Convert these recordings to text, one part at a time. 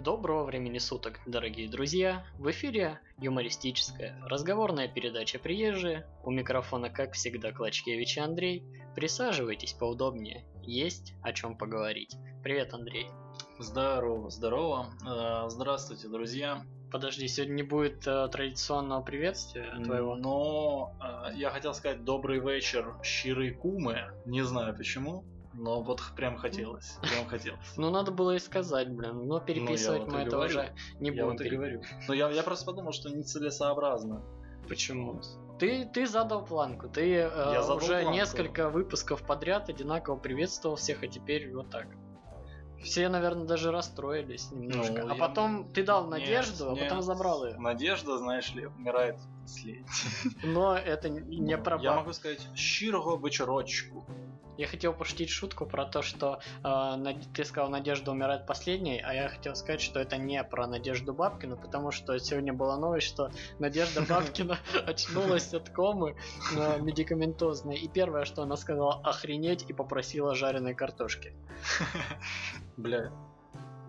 Доброго времени суток, дорогие друзья! В эфире юмористическая, разговорная передача «Приезжие». У микрофона, как всегда, Клочкевич и Андрей. Присаживайтесь поудобнее, есть о чем поговорить. Привет, Андрей. Здорово, здорово. Э, Здравствуйте, друзья. Подожди, сегодня не будет э, традиционного приветствия твоего? Но э, я хотел сказать добрый вечер, щирые кумы. Не знаю почему, но вот прям хотелось. Прям хотелось. Ну, надо было и сказать, блин. Но переписывать вот мы это уже не Я будем. вот и пере- говорю. Но я, я просто подумал, что нецелесообразно. Почему? Ты, ты задал планку, ты э, Я задал уже планку. несколько выпусков подряд одинаково приветствовал всех, а теперь вот так. Все, наверное, даже расстроились немножко. Ну, а я- потом ты дал Нет, надежду, а нет. потом забрал ее. Надежда, знаешь ли, умирает последней. Но это не про Я баб. могу сказать щирого вечерочку. Я хотел пошутить шутку про то, что э, ты сказал, Надежда умирает последней, а я хотел сказать, что это не про Надежду Бабкину, потому что сегодня была новость, что Надежда Бабкина очнулась от комы э, медикаментозной, и первое, что она сказала, охренеть, и попросила жареной картошки. Бля,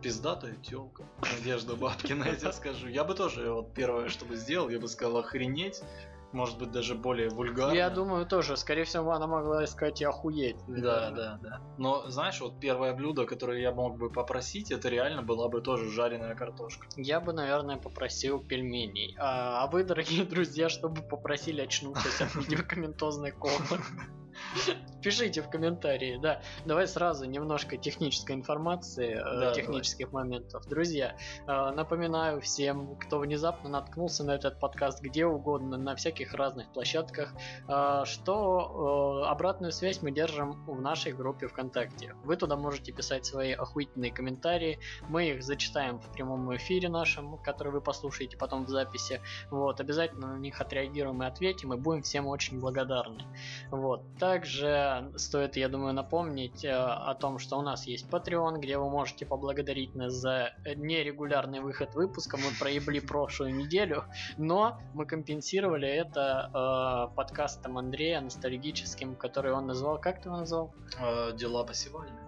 пиздатая телка. Надежда Бабкина, я тебе скажу. Я бы тоже вот первое, что бы сделал, я бы сказал охренеть. Может быть, даже более вульгарно. Я думаю, тоже, скорее всего, она могла сказать и охуеть. Да, да, да. Но знаешь, вот первое блюдо, которое я мог бы попросить, это реально была бы тоже жареная картошка. Я бы, наверное, попросил пельменей. А, а вы, дорогие друзья, чтобы попросили очнувшись от медикаментозной комы? Пишите в комментарии, да. Давай сразу немножко технической информации, э, Да, технических моментов. Друзья, э, напоминаю всем, кто внезапно наткнулся на этот подкаст где угодно, на всяких разных площадках, э, что обратную связь мы держим в нашей группе ВКонтакте. Вы туда можете писать свои охуительные комментарии, мы их зачитаем в прямом эфире нашем, который вы послушаете потом в записи. Вот, обязательно на них отреагируем и ответим, и будем всем очень благодарны. Вот. Также стоит, я думаю, напомнить э, о том, что у нас есть Patreon, где вы можете поблагодарить нас за нерегулярный выход выпуска. Мы проебли прошлую неделю, но мы компенсировали это э, подкастом Андрея ностальгическим, который он назвал, как ты его назвал? Э, дела посевальные.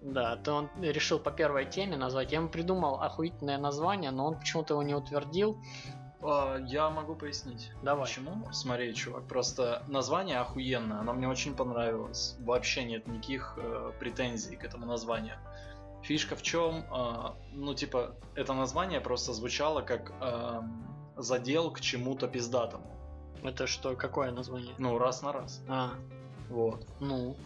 Да, то он решил по первой теме назвать. Я ему придумал охуительное название, но он почему-то его не утвердил. А, я могу пояснить. Давай. Почему? Смотри, чувак, просто название охуенное, оно мне очень понравилось. Вообще нет никаких э, претензий к этому названию. Фишка в чем, ну типа, это название просто звучало как эм, задел к чему-то пиздатому. Это что, какое название? Ну, раз на раз. А, Вот. ну.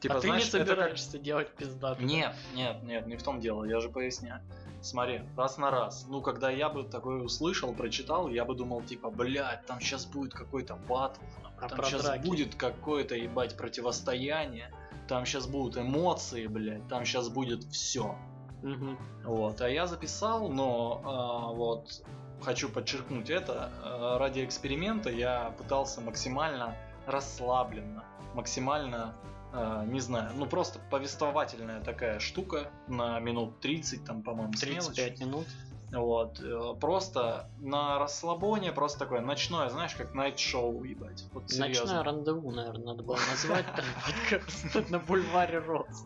Типа, а ты знаешь, не это собираешься делать пиздатый. Нет, нет, нет, не в том дело, я же поясняю. Смотри, раз на раз. Ну, когда я бы такое услышал, прочитал, я бы думал, типа, блядь, там сейчас будет какой-то батл, А там сейчас драки? будет какое-то, ебать, противостояние, там сейчас будут эмоции, блядь, там сейчас будет все. Мгм. Вот, а я записал, но а, вот хочу подчеркнуть это, а, ради эксперимента я пытался максимально расслабленно, максимально, не знаю, ну просто повествовательная такая штука на минут 30, там, по-моему, с 35 мелочью. минут. Вот, э, просто на расслабоне, просто такое ночное, знаешь, как найт-шоу, ебать. Вот Ночное рандеву, наверное, надо было назвать там подкаст на бульваре Роз.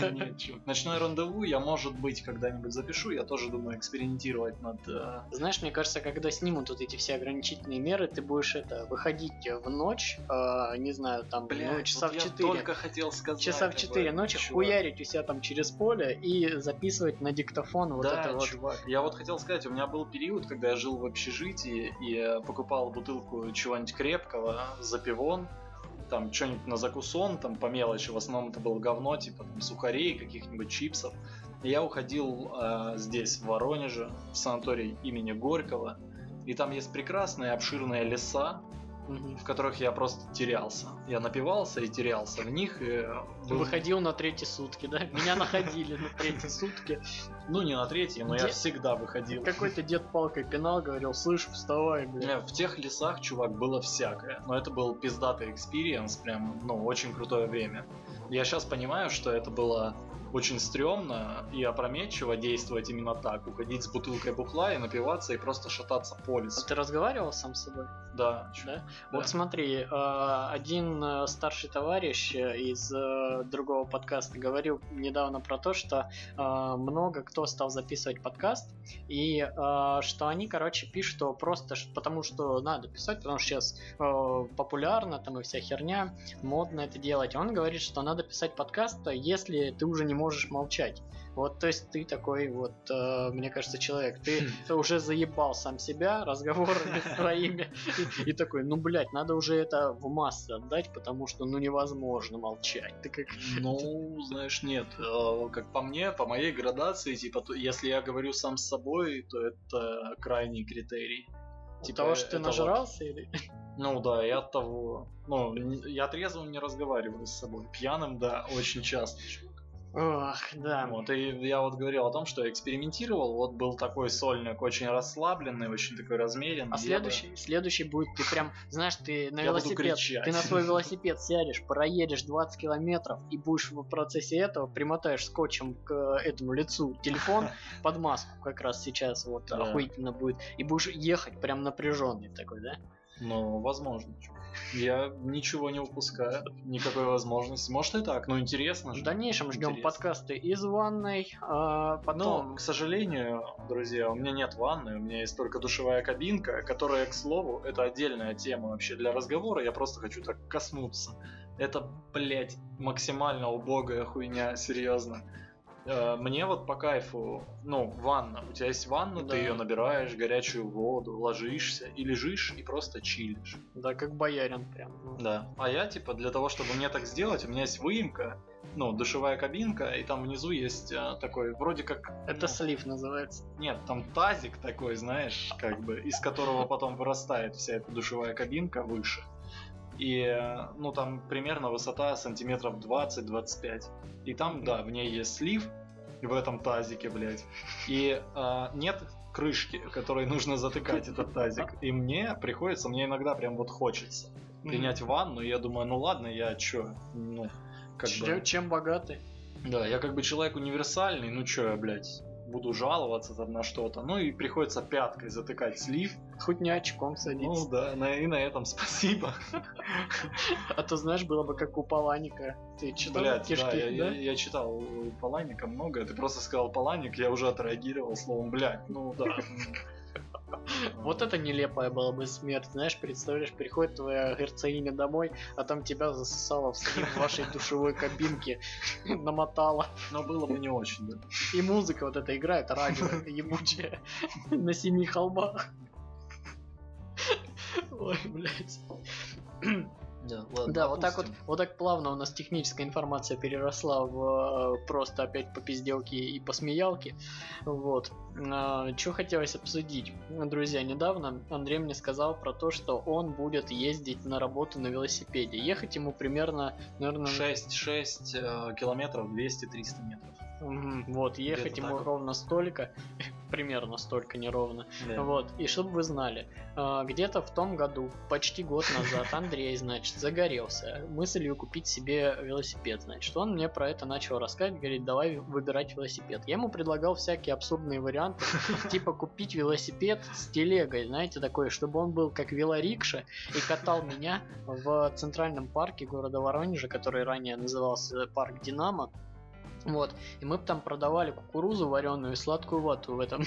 Нет. Ночное рандеву я, может быть, когда-нибудь запишу. Я тоже думаю экспериментировать над э, Знаешь, мне кажется, когда снимут вот эти все ограничительные меры, ты будешь это выходить в ночь, э, не знаю, там, ну, часа в я 4. только хотел сказать. Часа в об 4 этом, ночи хуярить у себя там через поле и записывать на диктофон вот это вот. Я вот хотел сказать, у меня был период, когда я жил в общежитии и э, покупал бутылку чего-нибудь крепкого за пивон, там что-нибудь на закусон, там по мелочи, в основном это было говно, типа там сухарей, каких-нибудь чипсов. И я уходил э, здесь, в Воронеже, в санаторий имени Горького, и там есть прекрасные обширные леса. В которых я просто терялся. Я напивался и терялся в них. И э, был- Выходил на третьи сутки, да? Меня находили на третьи сутки. Ну, не на третьей, но я всегда выходил. Какой-то дед палкой пинал, говорил, слышь, вставай, блядь. В тех лесах, чувак, было всякое. Но это был пиздатый experience, прям, ну, очень крутое время. Я сейчас понимаю, что это было очень стрёмно и опрометчиво действовать именно так. Уходить с бутылкой бухла и напиваться и просто шататься по А лесу. ты разговаривал сам с собой? Да, Да? да. Вот смотри, э, один э, старший товарищ э, из э, другого подкаста говорил недавно про то, что э, много кто стал записывать подкаст, и э, что они, короче, пишут что просто потому, что надо писать, потому что сейчас популярно, там и вся херня, модно это делать. Он говорит, что надо писать подкаст, если ты уже не можешь молчать. Вот, то есть ты такой вот, э, мне кажется, человек. Ты уже заебал сам себя разговорами своими. И, такой, ну, блядь, надо уже это в массы отдать, потому что, ну, невозможно молчать. Ты как... Ну, знаешь, нет. Э, Как по мне, по моей градации, типа, если я говорю сам с собой, то это крайний критерий. Типа, того, что ты нажрался или... Ну да, и от того. Ну, я трезвым не разговариваю с собой. Пьяным, да, очень часто. Ох, да. Вот, и я вот говорил о том, что я экспериментировал. Вот был такой сольник, очень расслабленный, очень такой размеренный. А следующий, следующий будет, ты прям, знаешь, ты на Я велосипед, ты на свой велосипед сядешь, проедешь 20 километров и будешь в процессе этого примотаешь скотчем к э, этому лицу телефон под маску, как раз сейчас вот Да. охуительно будет, и будешь ехать прям напряженный такой, да? Ну, возможно. Я ничего не упускаю, никакой возможности. Может и так, но интересно В же. дальнейшем ждем Интересно. подкасты из ванной, а Но, потом... к сожалению, друзья, у меня нет ванны, у меня есть только душевая кабинка, которая, к слову, это отдельная тема вообще для разговора, я просто хочу так коснуться. Это, блядь, максимально убогая хуйня, серьезно. Э, Мне вот по кайфу, ну, ванна. У тебя есть ванна, Да. ты ее набираешь, горячую воду, ложишься и лежишь и просто чилишь. Да, как боярин прям. ну. Да. А я, типа, для того, чтобы мне так сделать, у меня есть выемка, ну, душевая кабинка, и там внизу есть э, такой, вроде как... Это ну, слив называется. нет, там тазик такой, знаешь, как бы, из которого потом вырастает вся эта душевая кабинка выше. И, э, ну, там примерно высота сантиметров 20-25. И там, да, в ней есть слив, в этом тазике, блядь. И э, нет крышки, которой нужно затыкать этот тазик. И мне приходится, мне иногда прям вот хочется принять ванну, и я думаю, ну ладно, я чё, ну, как чем, бы... чем богаты? Да, я как бы человек универсальный, ну чё я, блядь, буду жаловаться там на что-то. Ну и приходится пяткой затыкать слив. Хоть не очком Ну садиться. да, на, и на этом спасибо. А то знаешь, было бы как у Паланика. Ты читал Блядь, кишки, да, я, да? я- я читал у Паланика много, ты просто сказал Паланик, я уже отреагировал словом, блядь, ну да. Вот это нелепая была бы смерть, знаешь, представляешь, приходит твоя герцогиня домой, а там тебя засосало в слив вашей душевой кабинке, намотала. Но было бы не очень, да. И музыка вот эта играет, радио ебучее, на семи холмах. Ой, блядь. Да, ладно, Да, вот так вот, вот так плавно у нас техническая информация переросла в э, просто опять по пизделке и по смеялке. Вот. что хотелось обсудить? Друзья, недавно Андрей мне сказал про то, что он будет ездить на работу на велосипеде. Ехать ему примерно, наверное, 6, 6 э, километров, 200-300 метров. Вот, ехать ему ровно столько, примерно столько, неровно. Да. Вот, и чтобы вы знали, э, где-то в том году, почти год назад, Андрей, значит, загорелся мыслью купить себе велосипед. Значит, он мне про это начал рассказывать, говорит, давай выбирать велосипед. Я ему предлагал всякие абсурдные варианты, типа купить велосипед с телегой, знаете, такой, чтобы он был как велорикша и катал меня в центральном парке города Воронежа, который ранее назывался парк Динамо. Вот. И мы бы там продавали кукурузу вареную и сладкую вату в этом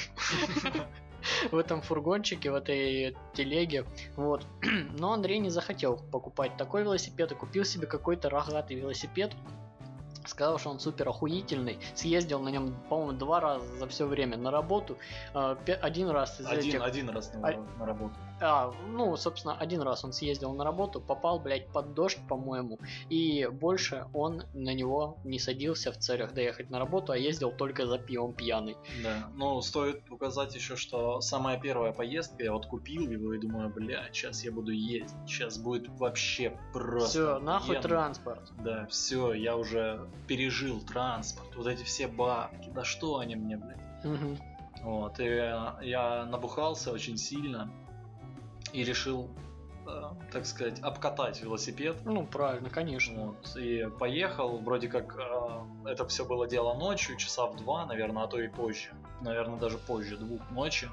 в этом фургончике, в этой телеге. Вот. Но Андрей не захотел покупать такой велосипед и купил себе какой-то рогатый велосипед. Сказал, что он супер охуительный. Съездил на нем, по-моему, два раза за все время на работу. А, Один раз из Один, этих... один раз на, А- на работу. А, ну, собственно, один раз он съездил на работу, попал, блядь, под дождь, по-моему, и больше он на него не садился в целях доехать на работу, а ездил только за пивом пьяный. Да, ну стоит указать еще, что самая первая поездка, я вот купил его и думаю, бля, сейчас я буду ездить, сейчас будет вообще просто. Все, нахуй охуенно». транспорт. Да, все, я уже пережил транспорт, вот эти все бабки, да что они мне, блядь. Мгм. Вот, и я набухался очень сильно и решил э, так сказать, обкатать велосипед. Ну, правильно, конечно. Вот, и поехал, вроде как э, это все было дело ночью, часа в два, наверное, а то и позже. Наверное, даже позже, двух ночи.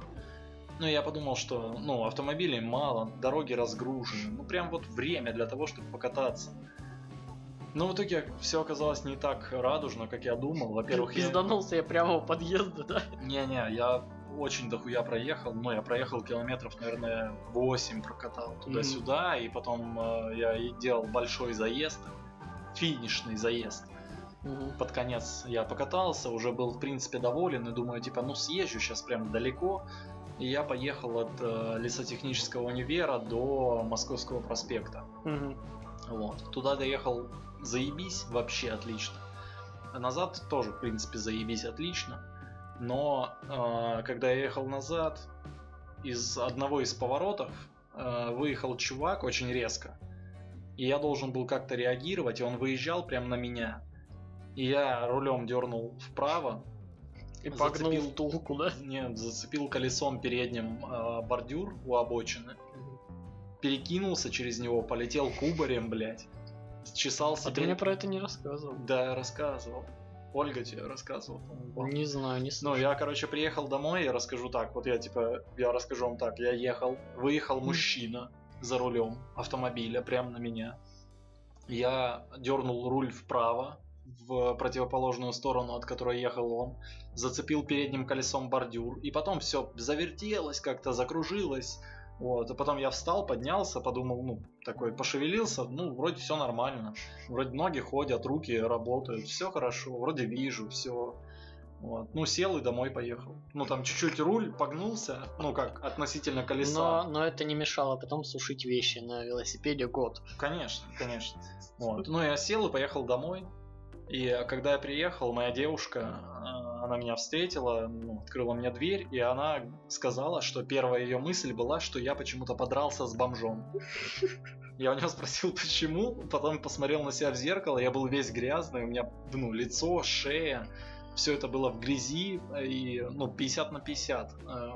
Ну, я подумал, что, ну, автомобилей мало, дороги разгружены. Ну, прям вот время для того, чтобы покататься. Но в итоге все оказалось не так радужно, как я думал. Во-первых, я... Пизданулся я прямо у подъезда, да? Не-не, я очень дохуя проехал. Ну, я проехал километров, наверное, 8 прокатал туда-сюда. И потом э, я делал большой заезд, финишный заезд. Мгм. Под конец я покатался, уже был в принципе доволен и думаю, типа, ну съезжу сейчас прям далеко. И я поехал от э, лесотехнического универа до Московского проспекта. Мгм. Вот. Туда доехал заебись, вообще отлично. А назад тоже, в принципе, заебись отлично. Но э, когда я ехал назад, из одного из поворотов э, выехал чувак очень резко. И я должен был как-то реагировать, и он выезжал прямо на меня. И я рулем дернул вправо, И погнул Зацепил. втулку, да? нет, зацепил колесом передним э, бордюр у обочины, перекинулся через него, полетел кубарем, блядь. Счесал А ты мне про это не рассказывал. Да, я рассказывал. Ольга тебе рассказывала. Не знаю, не Ну, слышал. я, короче, приехал домой, я расскажу так. Вот я, типа, я расскажу вам так. Я ехал, выехал мужчина за рулем автомобиля прямо на меня. Я дернул руль вправо, в противоположную сторону, от которой ехал он. Зацепил передним колесом бордюр. И потом все завертелось как-то, закружилось. Вот, а потом я встал, поднялся, подумал, ну, такой, пошевелился, ну, вроде все нормально. Вроде ноги ходят, руки работают, все хорошо, вроде вижу, все. Вот. Ну, сел и домой поехал. Ну, там чуть-чуть руль погнулся, ну, как, относительно колеса. Но, но это не мешало потом сушить вещи на велосипеде год. Конечно, конечно. Вот. Ну, я сел и поехал домой. И когда я приехал, моя девушка, э, она меня встретила, ну, открыла мне дверь, и она сказала, что первая ее мысль была, что я почему-то подрался с бомжом. Я у нее спросил, почему, потом посмотрел на себя в зеркало, я был весь грязный, у меня, ну, лицо, шея, все это было в грязи, и, ну, 50 на 50. э,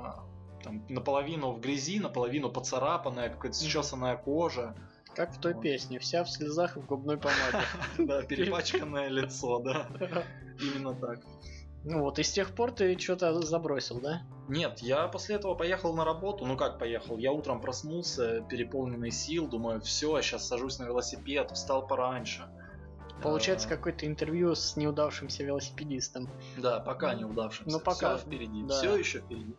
Там, наполовину в грязи, наполовину поцарапанная, какая-то счесанная кожа. Как в той Вот. песне, вся в слезах и в губной помаде. Да, перепачканное лицо, да. Именно так. Ну вот, и с тех пор ты что-то забросил, да? Нет, я после этого поехал на работу. Ну как поехал? Я утром проснулся, переполненный сил, думаю, все, сейчас сажусь на велосипед, встал пораньше. Получается, Э, какое-то интервью с неудавшимся велосипедистом. Да, пока не удавшимся. Ну, пока, Всё впереди. да. Все еще впереди.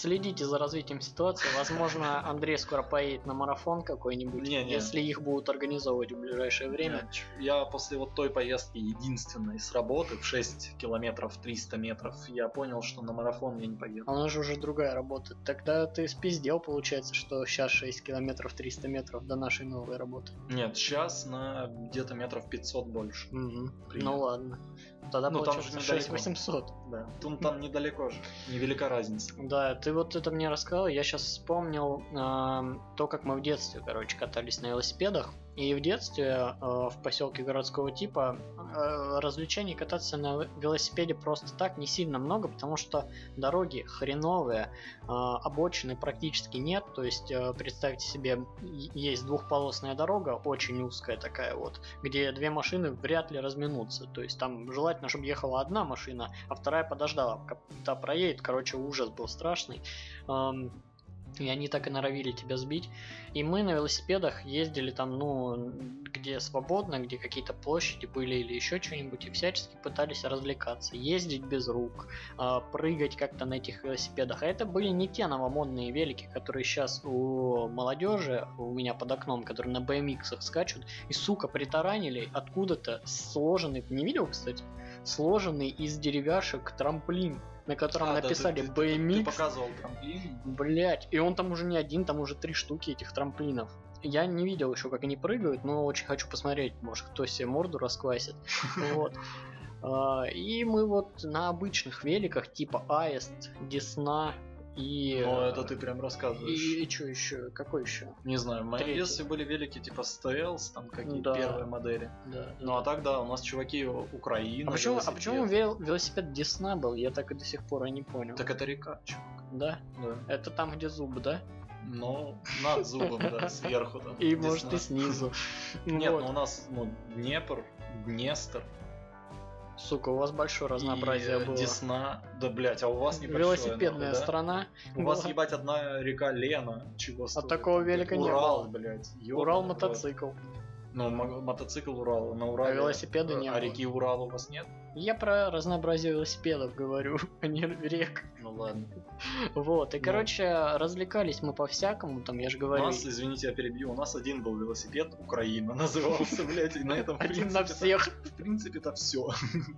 Следите за развитием ситуации. Возможно, Андрей скоро поедет на марафон какой-нибудь, Не-не. если их будут организовывать в ближайшее время. Нет, Я после вот той поездки единственной с работы в 6 километров 300 метров, я понял, что на марафон я не поеду. Она же уже другая работа. Тогда ты спиздел, получается, что сейчас 6 километров 300 метров до нашей новой работы. Нет, сейчас на где-то метров 500 больше. Примерно. Ну ладно. Тогда Ну, там же получается недалеко. 6800. Да. Тут там недалеко же. Невелика разница. Да, ты вот это мне рассказал, я сейчас вспомнил эм, то, как мы в детстве, короче, катались на велосипедах. И в детстве э, в поселке городского типа э, развлечений кататься на велосипеде просто так не сильно много, потому что дороги хреновые, э, обочины практически нет. То есть э, представьте себе, есть двухполосная дорога, очень узкая такая вот, где две машины вряд ли разминутся. То есть там желательно, чтобы ехала одна машина, а вторая подождала, та проедет. Короче, ужас был страшный. Ам, И они так и норовили тебя сбить. И мы на велосипедах ездили там, ну, где свободно, где какие-то площади были или еще что-нибудь, и всячески пытались развлекаться. Ездить без рук, а, прыгать как-то на этих велосипедах. А это были не те новомодные велики, которые сейчас у молодежи, у меня под окном, которые на BMX скачут, и, сука, притаранили откуда-то сложенный, не видел, кстати, сложенный из деревяшек трамплин, на котором А, да, написали ты- ты- ты- BMX. Ты показывал трамплин. Блять, и он там уже не один, там уже три штуки этих трамплинов. Я не видел еще, как они прыгают, но очень хочу посмотреть, может, кто себе морду расквасит. Вот. А, И мы вот на обычных великах, типа Аист, Десна и... Ну, это ты прям рассказываешь. И, что еще? Какой еще? Не знаю, в моем детстве были велики типа Стелс, там какие Да. первые модели. Да. Ну а так да, у нас чуваки Украины. А почему, а почему вел- велосипед Десна был? Я так и до сих пор и не понял. Так это река, чувак. Да? Да. Это там, где зуб, да? Ну, над зубом, да, сверху там. И может и снизу. Нет, Вот. ну у нас ну, Днепр, Днестр, Сука, у вас большое разнообразие и было. Десна. Да, блять, а у вас небольшое, Велосипедная нахуй, да? страна. У вас, ебать, одна река Лена. Чего стоит? такого велика не Урал, блядь. Урал ёбаный рот. мотоцикл. Ну, мо- мотоцикл Урал. На Урале. А велосипеда э, не А было. реки Урал у вас нет? Я про разнообразие велосипедов говорю, а не рек. Ну ладно. Вот, и, короче, развлекались мы по-всякому, там, я же У говорю, нас, извините, я перебью, у нас один был велосипед Украина назывался, блядь, и на этом один на всех. В принципе, это все.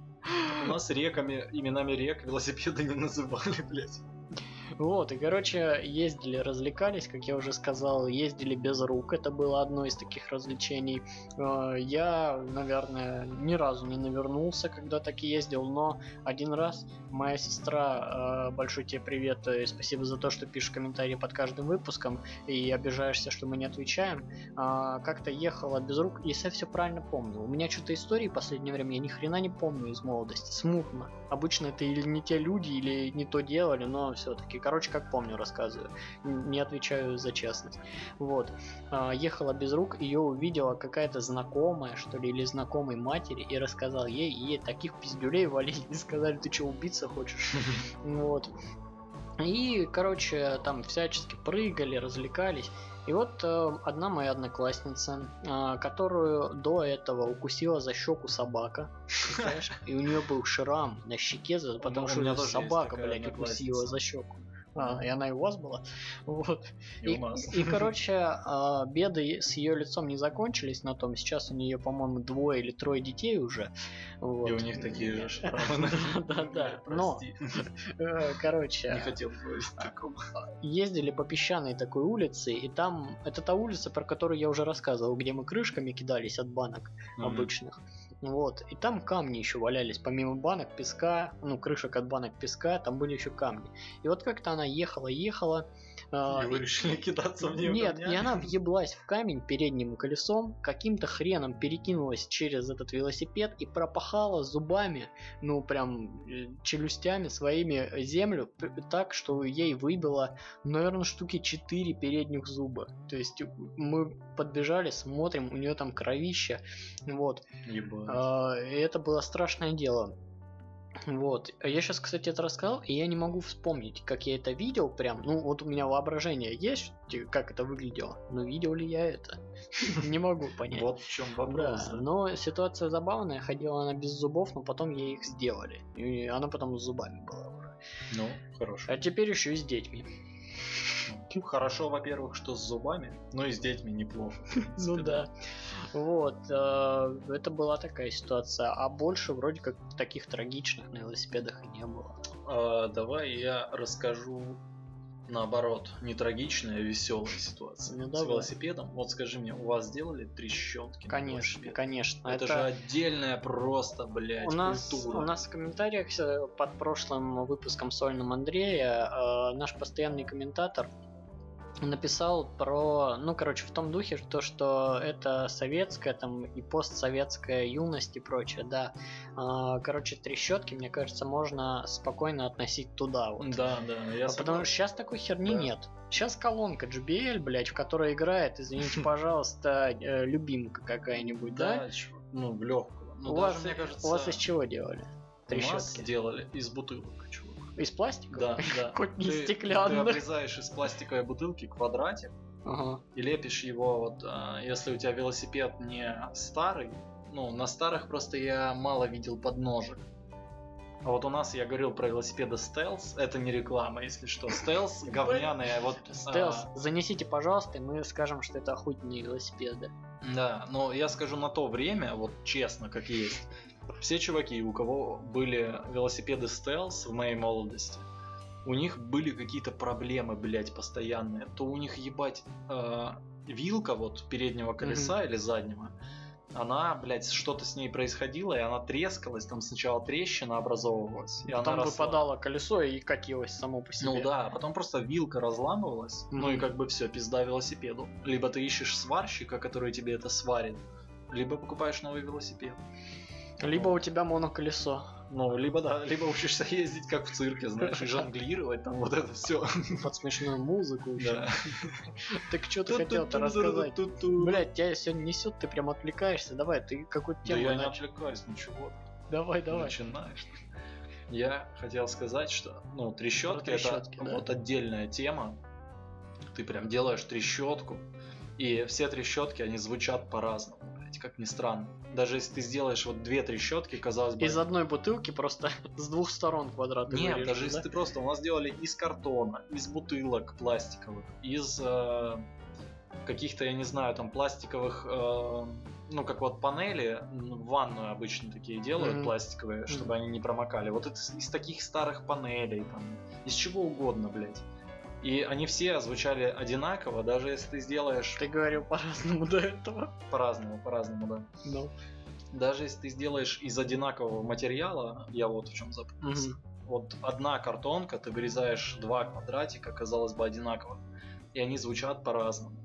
У нас реками, именами рек велосипеды не называли, блядь. Вот, и, короче, ездили, развлекались, как я уже сказал, ездили без рук, это было одно из таких развлечений. Э, Я, наверное, ни разу не навернулся, когда так ездил, но один раз моя сестра, э, большой тебе привет и спасибо за то, что пишешь комментарии под каждым выпуском и обижаешься, что мы не отвечаем, а, как-то ехала без рук, если я все правильно помню. У меня что-то истории в последнее время я ни хрена не помню из молодости, смутно. Обычно это или не те люди, или не то делали, но все-таки, короче, как помню, рассказываю. Не отвечаю за честность. Вот. А, ехала без рук, ее увидела какая-то знакомая, что ли, или знакомой матери, и рассказал ей, и ей таких пиздюлей валили, и сказали, ты что, убиться хочешь? Вот. И, короче, там всячески прыгали, развлекались. И вот э, одна моя одноклассница, э, которую до этого укусила за щеку собака, и у нее был шрам на щеке, потому у что тоже есть собака, блядь, укусила за щеку. А, и она и у вас была. Вот. И у нас. и, короче, а, беды с ее лицом не закончились на том. Сейчас у нее, по-моему, двое или трое детей уже. Вот. И у них такие же шрамы. Да-да. Но, э, короче, Не хотел такого. ездили по песчаной такой улице, и там, это та улица, про которую я уже рассказывал, где мы крышками кидались от банок обычных. Вот, и там камни еще валялись, помимо банок, песка, ну, крышек от банок песка, там были еще камни. И вот как-то она ехала, ехала. а, И вы решили кидаться в нее нет, и она въеблась в камень передним колесом, каким-то хреном перекинулась через этот велосипед и пропахала зубами, ну прям э, челюстями своими землю так, что ей выбило, наверное, штуки 4 передних зуба. То есть мы подбежали, смотрим, у нее там кровище, вот. Ебать. А, это было страшное дело. Вот. А Я сейчас, кстати, это рассказал, и я не могу вспомнить, как я это видел прям. Ну, вот у меня воображение есть, как это выглядело. Но видел ли я это? Не могу понять. Вот в чем вопрос. но ситуация забавная, ходила она без зубов, но потом ей их сделали. И она потом с зубами была уже. Ну, хорошо. А теперь еще и с детьми. Ну, Хорошо, во-первых, что с зубами, но и с детьми неплохо. Ну да. Вот, э, это была такая ситуация. А больше вроде как таких трагичных на велосипедах и не было. А, давай я расскажу наоборот, не трагичная, а веселая ситуация. Ну, С давай. велосипедом. Вот скажи мне, у вас сделали на Конечно, конечно. Это, же отдельная просто, блядь, у нас, культура. у нас в комментариях э, под прошлым выпуском сольным Андрея э, наш постоянный комментатор написал про, ну, короче, в том духе, что, что это советская там и постсоветская юность и прочее, да. А, короче, трещотки, мне кажется, можно спокойно относить туда вот. Да, да, я А потому что сейчас такой херни Да. нет. Сейчас колонка JBL, блядь, в которой играет, извините, пожалуйста, э, любимка какая-нибудь, да? Ну, в легкую. Ну, у, вас, мне кажется, у вас из чего делали? у нас Трещотки? делали из бутылок. Из пластика? Да, да. Хоть не Ты- стеклянных. Ты обрезаешь из пластиковой бутылки квадратик Ага. и лепишь его, вот, а, если у тебя велосипед не старый, ну, на старых просто я мало видел подножек. А вот у нас, я говорил про велосипеды стелс, это не реклама, если что. Стелс говняные, вот... а, Стелс, занесите, пожалуйста, и мы скажем, что это охотные велосипеды. Да, но я скажу на то время, вот честно, как есть. Все чуваки, у кого были велосипеды стелс в моей молодости, у них были какие-то проблемы, блядь, постоянные. То у них, ебать, э, вилка вот переднего колеса или заднего, она, блядь, что-то с ней происходило, и она трескалась, там сначала трещина образовывалась, и Потом она росла. выпадало колесо и катилось само по себе. Ну да, а потом просто вилка разламывалась, ну и как бы все, пизда велосипеду. Либо ты ищешь сварщика, который тебе это сварит, либо покупаешь новый велосипед. Либо у тебя моноколесо. Ну, либо да, либо учишься ездить как в цирке, знаешь, и жонглировать, там вот это все. Под смешную музыку еще. Да. Так что ты хотел-то рассказать? Блять, тебя сегодня несет, ты прям отвлекаешься. Давай, ты какую-то Да тему я не отвлекаюсь, ничего. Давай, давай. Начинаешь. Я хотел сказать, что, ну, трещотки трещотки, это да. вот отдельная тема. Ты прям делаешь трещотку, и все трещотки, они звучат по-разному, блядь, как ни странно. Даже если ты сделаешь вот две трещотки, казалось бы... Из одной бутылки просто с двух сторон квадраты Нет, вырежешь, даже да? если ты просто... У нас делали из картона, из бутылок пластиковых, из э, каких-то, я не знаю, там пластиковых... э, ну, как вот панели, в ванную обычно такие делают, Мгм. пластиковые, чтобы Мгм. они не промокали. Вот это из таких старых панелей, там, из чего угодно, блядь. И они все звучали одинаково, даже если ты сделаешь Ты говорил по-разному до этого. по-разному, по-разному, да. Ну. Даже если ты сделаешь из одинакового материала, я вот в чем запутался. Вот одна картонка, ты вырезаешь два квадратика, казалось бы, одинаково. И они звучат по-разному.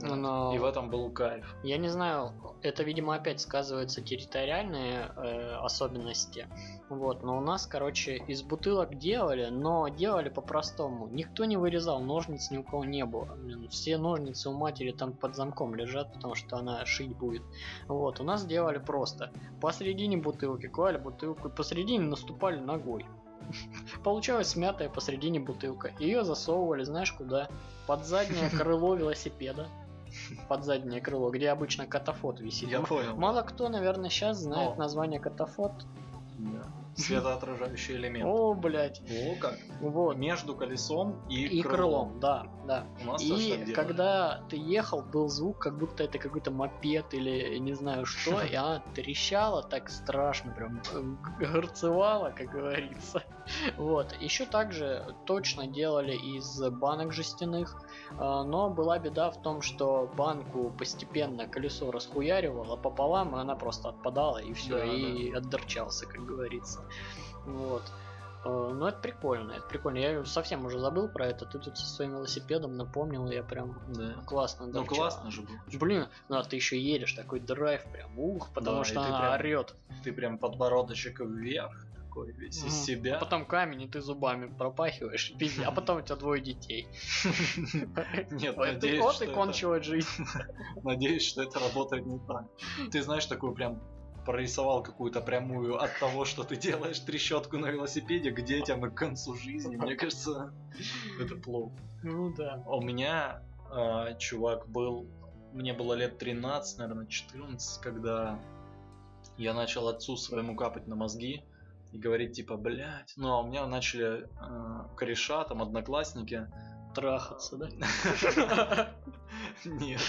Но И в этом был кайф. я не знаю, это, видимо, опять сказываются территориальные э, особенности. Вот, но у нас, короче, из бутылок делали, но делали по-простому. Никто не вырезал, ножниц ни у кого не было. Блин, все ножницы у матери там под замком лежат, потому что она шить будет. Вот, у нас делали просто. Посередине бутылки клали бутылку, и посередине наступали ногой. Получалась смятая посередине бутылка. Ее засовывали, знаешь куда? Под заднее крыло велосипеда. Под заднее крыло, где обычно катафот висит. Я понял. Мало кто, наверное, сейчас знает Но. название катафот. Да. Светоотражающий элемент. О, блядь. О, как. Вот. Между колесом и, И крылом, да, да. У нас И когда ты ехал, был звук, как будто это какой-то мопед или не знаю что, и она трещала так страшно, прям горцевала, как говорится. Вот. Еще также точно делали из банок жестяных, а, но была беда в том, что банку постепенно колесо расхуяривало пополам, и она просто отпадала, и все, Да, и отдорчался, как говорится. Вот. Э, Ну, это прикольно, это прикольно. Я совсем уже забыл про это. Ты тут со своим велосипедом напомнил, я прям Да. классно Ну дорчал. классно же было. Блин, ну а ты еще едешь, такой драйв прям, ух, потому Да, что ты она прям орет. Ты прям подбородочек вверх, такой весь из себя. А потом камень, и ты зубами пропахиваешь, пизде, а потом у тебя двое детей. Нет, надеюсь, что и это- кончилась жизнь. Надеюсь, что это работает не так. Ты знаешь, такую прям прорисовал какую-то прямую от того, что ты делаешь трещотку на велосипеде к детям и к концу жизни. Мне кажется, это плохо. Ну да. У меня а, чувак был, мне было лет 13, наверное, 14, когда я начал отцу своему капать на мозги и говорить типа, блядь, ну а у меня начали а, кореша, там одноклассники, Трахаться, да? нет,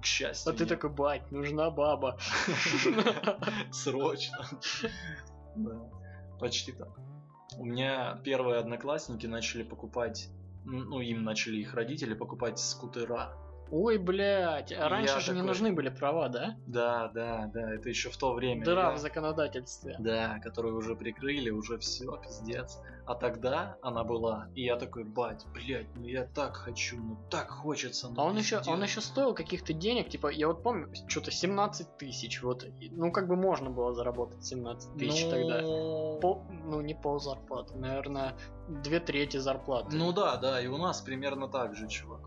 к счастью, А ты такой, бать, нужна баба. Срочно. Да, почти так. У меня первые одноклассники начали покупать, ну им начали их родители покупать скутера. Ой, блядь, а раньше Я же не такой- нужны были права, да? Да, да, да, это еще в то время. Дыра Я- в законодательстве. Да, которую уже прикрыли, уже все, пиздец. А тогда она была, и я такой, бать, блядь, ну я так хочу, ну так хочется. Ну, А он еще, пиздец». он еще стоил каких-то денег, типа, я вот помню, что-то 17 тысяч, вот, ну, как бы можно было заработать 17 тысяч Ну, тогда. Пол- ну, не пол зарплаты, наверное, две трети зарплаты. Ну да, да, и у нас примерно так же, чувак.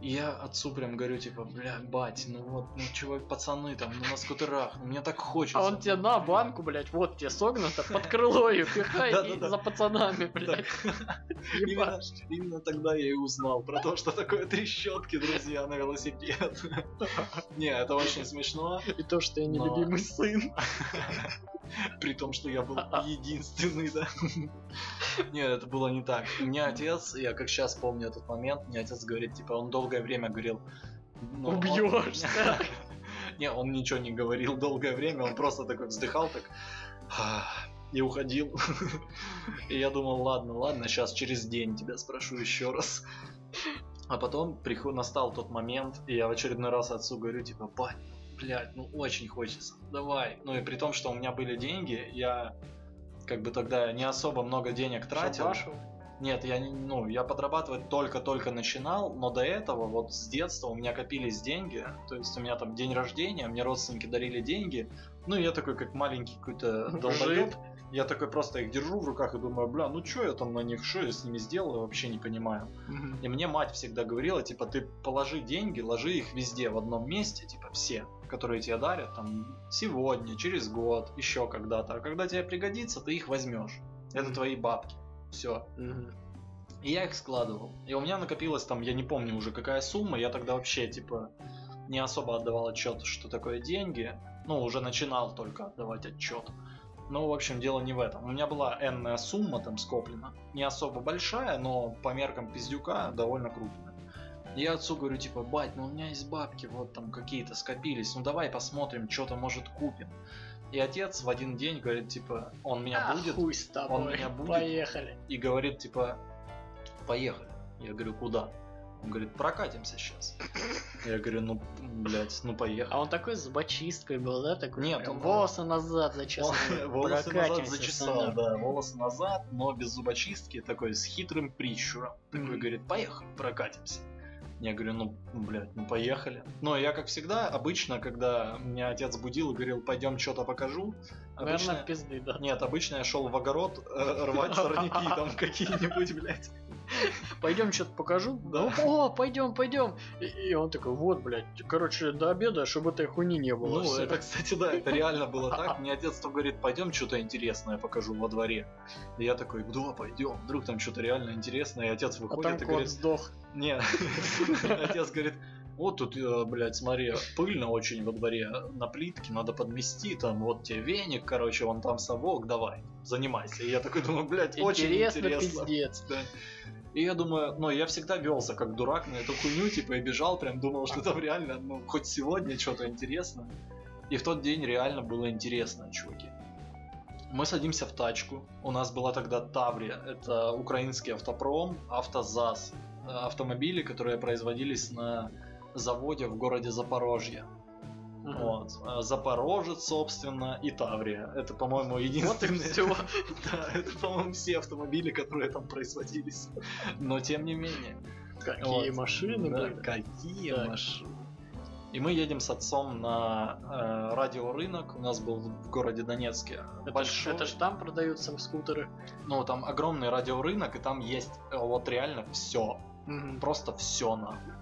И я отцу прям говорю, типа, бля, бать, ну вот, ну чувак, пацаны там, ну на скутерах, ну мне так хочется. а он тебе на банку, блядь, вот тебе согнуто, под крыло ее пихай и за пацанами, блядь. Именно, тогда я и узнал про то, что такое трещотки, друзья, на велосипед. Не, это очень смешно. И то, что я нелюбимый сын. При том, что я был единственный, да. Нет, это было не так. Мне отец, я как сейчас помню этот момент, мне отец говорит, типа, он долгое время говорил... ну, он- Убьешься. Не, он ничего не говорил долгое время, он просто такой вздыхал, так... «Ах», И уходил. И я думал, ладно, ладно, сейчас через день тебя спрошу еще раз. А потом приход... настал тот момент, и я в очередной раз отцу говорю, типа, бать, блядь, ну очень хочется, давай. Ну и при том, что у меня были деньги, я как бы тогда не особо много денег тратил. Шабашил. Нет, я не, ну, я подрабатывать только-только начинал, но до этого, вот с детства у меня копились деньги, то есть у меня там день рождения, мне родственники дарили деньги, ну я такой как маленький какой-то долбоеб, я такой просто их держу в руках и думаю, бля, ну что я там на них, что я с ними сделаю, вообще не понимаю. И мне мать всегда говорила, типа, ты положи деньги, ложи их везде в одном месте, типа, все, которые тебе дарят, там, сегодня, через год, еще когда-то. А когда тебе пригодится, ты их возьмешь. Это Мгм. твои бабки. Все. Мгм. И я их складывал. И у меня накопилось там, я не помню уже какая сумма, я тогда вообще, типа, не особо отдавал отчет, что такое деньги. Ну, уже начинал только отдавать отчет. Ну, в общем, дело не в этом. У меня была энная сумма там скоплена. Не особо большая, но по меркам пиздюка довольно крупная. И Я отцу говорю, типа, бать, ну у меня есть бабки, вот там какие-то скопились, ну давай посмотрим, что-то может купим. И отец в один день говорит, типа, он меня А, будет, хуй с тобой. он меня будет. Поехали. и говорит, типа, поехали. Я говорю, куда? Он говорит, прокатимся сейчас. Я говорю, ну, блядь, ну поехали. А он такой с зубочисткой был, да? Такой, Нет, он- волосы назад зачесал. Волосы назад зачесал, да, волосы назад, но без зубочистки, такой с хитрым прищуром. Такой говорит, поехали, прокатимся. Я говорю, ну, блядь, ну поехали. Но я, как всегда, обычно, когда меня отец будил и говорил, пойдем что-то покажу, Наверное, обычно... пизды, да. Нет, обычно я шел в огород э, рвать сорняки там какие-нибудь, блядь. Пойдем что-то покажу. Да. О, пойдем, пойдем. И, и он такой, вот, блядь, короче, до обеда, чтобы этой хуйни не было. Ну, Всё. это, кстати, да, это реально было так. Мне отец то говорит, пойдем что-то интересное покажу во дворе. И я такой, да, пойдем. Вдруг там что-то реально интересное. И отец А там выходит и кот говорит, сдох. не. Отец говорит, вот тут, э, блядь, смотри, пыльно очень во дворе на плитке, надо подмести, там вот тебе веник, короче, вон там совок, давай, занимайся. И я такой думаю, блядь, очень Интересно, интересно. пиздец. Да. И я думаю, ну, я всегда велся как дурак на эту хуйню, типа, и бежал, прям думал, что там реально, ну, хоть сегодня что-то интересно. И в тот день реально было интересно, чуваки. Мы садимся в тачку. У нас была тогда Таврия. Это украинский автопром, Автозаз. Э, Автомобили, которые производились на заводе в городе Запорожье. Мгм. Вот. Э, Запорожец, собственно, и Таврия. Это, по-моему, Вот единственные... все. Да, это, по-моему, все автомобили, которые там производились. Но тем не менее. Какие Вот. машины Да, были. какие Так. машины. И мы едем с отцом на э, радиорынок. У нас был в городе Донецке Это, ж- большой. это ж там продаются скутеры. Ну, там огромный радиорынок, и там есть э, вот реально все. Мгм. Просто все нахуй.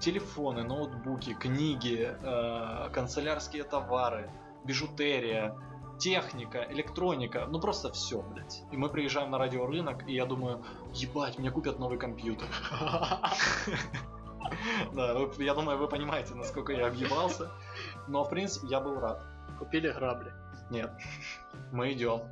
Телефоны, ноутбуки, книги, э, канцелярские товары, бижутерия, техника, электроника, ну просто все, блядь. И мы приезжаем на радиорынок, и я думаю, ебать, мне купят новый компьютер. Да, я думаю, вы понимаете, насколько я объебался. Но, в принципе, я был рад. Купили грабли. Нет. Мы идем.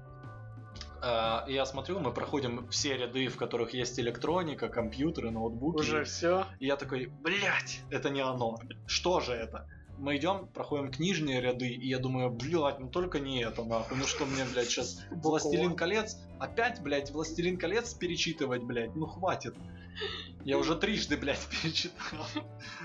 А, я смотрю, мы проходим все ряды, в которых есть электроника, компьютеры, ноутбуки. Уже все. И я такой, блядь, это не оно. Что же это? Мы идем, проходим книжные ряды, и я думаю, блядь, ну только не это, нахуй. Ну что мне, блядь, сейчас Властелин колец? Опять, блядь, Властелин колец перечитывать, блядь, ну хватит. Я уже трижды, блядь, перечитал.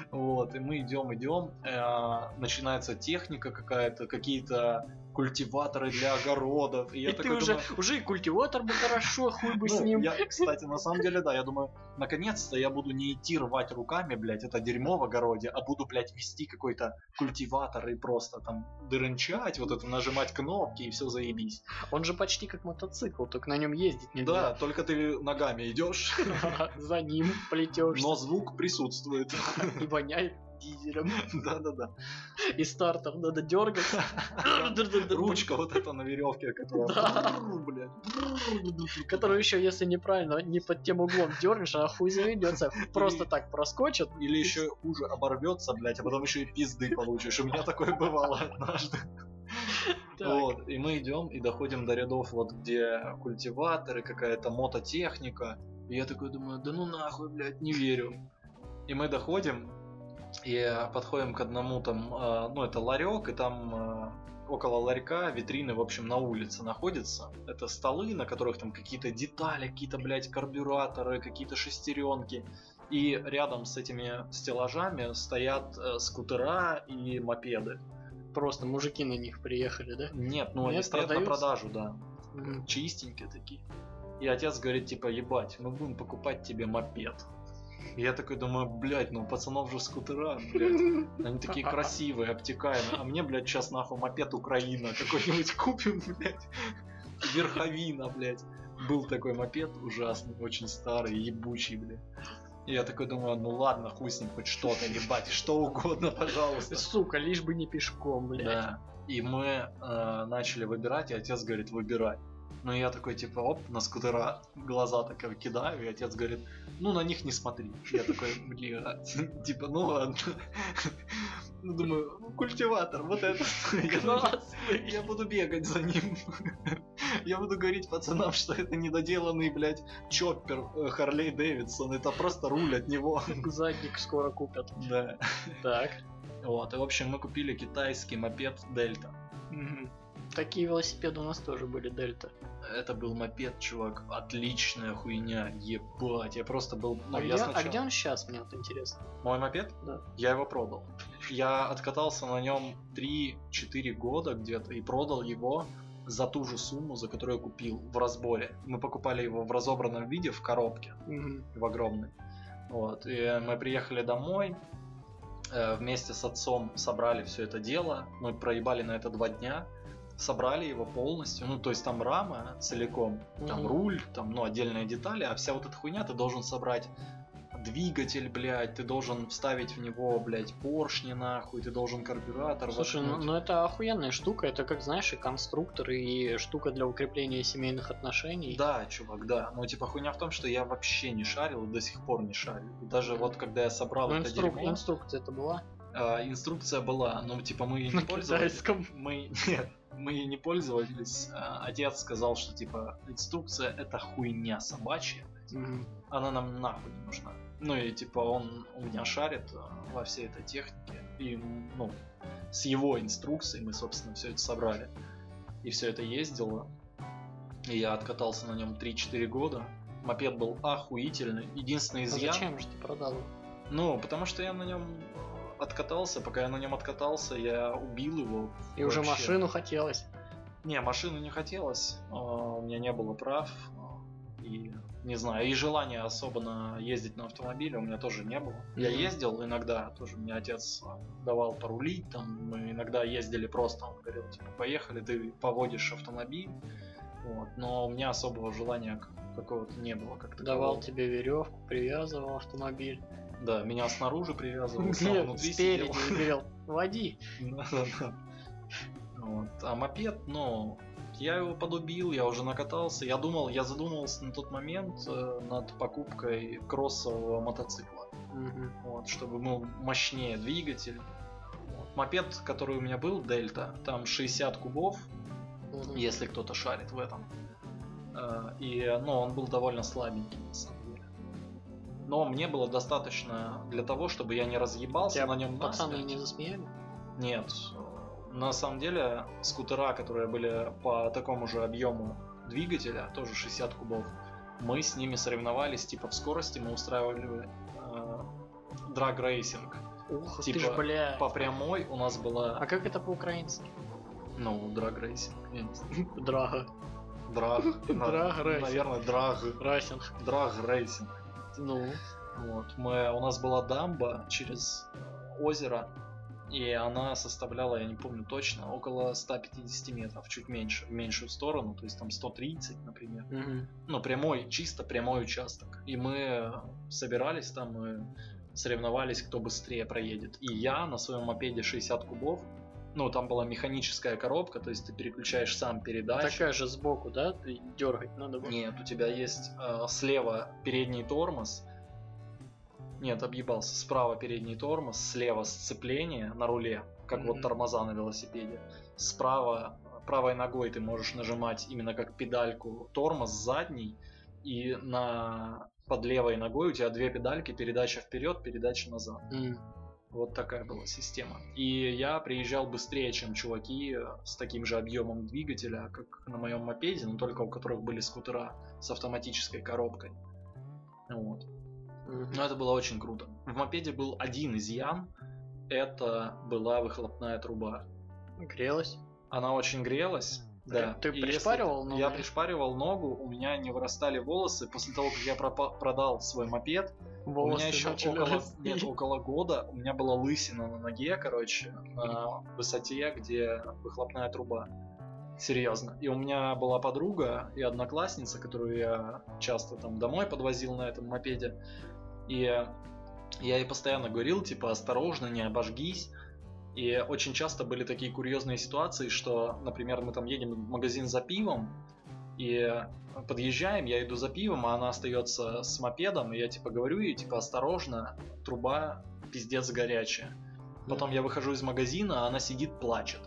Вот, и мы идем, идем. э, Начинается техника какая-то, какие-то культиваторы для огородов. И, я И ты уже, думаю, уже и культиватор бы хорошо, хуй бы с ну, ним. Я, кстати, на самом деле, да, я думаю, наконец-то я буду не идти рвать руками, блядь, это дерьмо в огороде, а буду, блядь, вести какой-то культиватор и просто там дырынчать, вот это нажимать кнопки и все заебись. Он же почти как мотоцикл, только на нем ездить Да, нельзя. только ты ногами идешь, За ним плетешь но звук присутствует. и воняет дизелем. Да-да-да. И стартом надо дергать. Ручка вот эта на веревке, которая... Которую еще, если неправильно, не под тем углом дернешь, а хуй заведется. Просто так проскочит. Или еще хуже оборвется, блядь, а потом еще и пизды получишь. У меня такое бывало однажды. Так. Вот, и мы идем и доходим до рядов, вот где культиваторы, какая-то мототехника. И я такой думаю, да ну нахуй, блядь, не верю. И мы доходим и подходим к одному там, э, ну это ларек, и там э, около ларька витрины, в общем, на улице находятся. Это столы, на которых там какие-то детали, какие-то, блядь, карбюраторы, какие-то шестеренки. И рядом с этими стеллажами стоят э, скутера и мопеды. Просто мужики на них приехали, да? Нет, ну они Нет, стоят продаются? на продажу, да. Мгм. Чистенькие такие. И отец говорит, типа, ебать, мы будем покупать тебе мопед. Я такой думаю, блядь, ну пацанов же скутера, блядь. Они такие красивые, обтекаемые. А мне, блядь, сейчас нахуй мопед Украина какой-нибудь купим, блядь. Верховина, блядь. Был такой мопед ужасный, очень старый, ебучий, блядь. И я такой думаю, ну ладно, хуй с ним хоть что-то, ебать, что угодно, пожалуйста. Сука, лишь бы не пешком, блядь. Да. И мы э, начали выбирать, и отец говорит, выбирай. Ну я такой, типа, оп, на скутера глаза так кидаю, и отец говорит, ну на них не смотри. Я такой, бля, типа, ну ладно. Ну думаю, ну, культиватор, вот это. Я, я буду бегать за ним. Я буду говорить пацанам, что это недоделанный, блядь, чоппер э, Харлей Дэвидсон. Это просто руль от него. Задник скоро купят. Да. Так. Вот, и в общем мы купили китайский мопед Дельта. Такие велосипеды у нас тоже были, Дельта. Это был мопед, чувак, отличная хуйня, ебать, я просто был... ну, а, я где, сначала- а где он сейчас, мне вот интересно? Мой мопед? Да. Я его продал. Я откатался на нем 3-4 года где-то и продал его за ту же сумму, за которую я купил в разборе. Мы покупали его в разобранном виде в коробке, Мгм. в огромной. Вот. И мы приехали домой, э, вместе с отцом собрали все это дело. Мы проебали на это два дня. Собрали его полностью. Ну, то есть там рама целиком, там Мгм. руль, там, ну, отдельные детали, а вся вот эта хуйня ты должен собрать двигатель, блядь, ты должен вставить в него, блядь, поршни нахуй, ты должен карбюратор Слушай, ну, воткнуть. ну это охуенная штука, это как, знаешь, и конструктор, и штука для укрепления семейных отношений. Да, чувак, да. Но типа хуйня в том, что я вообще не шарил и до сих пор не шарю. И даже вот когда я собрал Ну, это инструк- дерьмо, инструкция это была. а, инструкция была, но типа мы ей не На пользовались. китайском. Мы нет, мы не пользовались. А, Отец сказал, что типа инструкция это хуйня собачья. Мгм. Она нам нахуй не нужна. Ну и типа он у меня шарит а, во всей этой технике. И ну, с его инструкцией мы, собственно, все это собрали. И все это ездило. И я откатался на нем 3-4 года. Мопед был охуительный. Единственный А изъян... зачем же ты продал? Ну, потому что я на нем откатался. Пока я на нем откатался, я убил его. И уже вообще. машину хотелось. Не, машину не хотелось. а, У меня не было прав. а, И не знаю, и желания особо на ездить на автомобиле у меня тоже не было. Я Мгм. ездил иногда, тоже мне отец а, давал порулить, там мы иногда ездили просто, он говорил, типа, поехали, ты поводишь автомобиль. Вот. Но у меня особого желания какого-то не было как Давал тебе веревку, привязывал автомобиль. Да, меня снаружи привязывал, сам внутри спереди сидел. и говорил, води. Вот. А мопед, ну, я его подубил, я уже накатался. Я думал, я задумывался на тот момент э, над покупкой кроссового мотоцикла. Вот, чтобы был мощнее двигатель. Вот. Мопед, который у меня был, Дельта, там 60 кубов, если кто-то шарит в этом. Э, И, ну, он был довольно слабенький, на самом. Но мне было достаточно для того, чтобы я не разъебался Тебя на нем Пацаны насмерть. не засмеяли? Нет. На самом деле, скутера, которые были по такому же объему двигателя, тоже 60 кубов, мы с ними соревновались, типа в скорости мы устраивали драг рейсинг. Ух, ты Типа, ж, бля. По прямой у нас А была, как это по-украински? ну, драг рейсинг. я не знаю. Драга. Драг. на- Драг рейсинг. Наверное, драг. Рейсинг. Ну. Вот. Мы, у нас была дамба через э, озеро, и она составляла, я не помню точно, около 150 метров, чуть меньше, в меньшую сторону, то есть там 130, например. Мгм. Ну, прямой, чисто прямой участок. И мы собирались там и соревновались, кто быстрее проедет. И я на своем мопеде 60 кубов, ну, там была механическая коробка, то есть ты переключаешь сам передачу. Такая же сбоку, да? Ты дергать надо было. Нет, у тебя есть э, слева передний тормоз. Нет, объебался. Справа передний тормоз, слева сцепление на руле, как вот Мгм. тормоза на велосипеде. Справа правой ногой ты можешь нажимать именно как педальку тормоз задний, и на под левой ногой у тебя две педальки, передача вперед, передача назад. М. Вот такая была система. И я приезжал быстрее, чем чуваки э, с таким же объемом двигателя, как на моем мопеде, но только у которых были скутера с автоматической коробкой. Вот. Но это было очень круто. В мопеде был один изъян. Это была выхлопная труба. Грелась. Она очень грелась, Да. Ты И пришпаривал ногу? Я пришпаривал ногу, у меня не вырастали волосы. После того, как я пропа- продал свой мопед, Волосы у меня еще около, нет, около года у меня была лысина на ноге, короче, на высоте, где выхлопная труба. Серьезно. И у меня была подруга и одноклассница, которую я часто там домой подвозил на этом мопеде. И я ей постоянно говорил, типа, осторожно, не обожгись. И очень часто были такие курьезные ситуации, что, например, мы там едем в магазин за пивом, и подъезжаем, я иду за пивом, а она остается с мопедом, и я типа говорю ей, типа, осторожно, труба пиздец горячая. Потом я выхожу из магазина, а она сидит, плачет.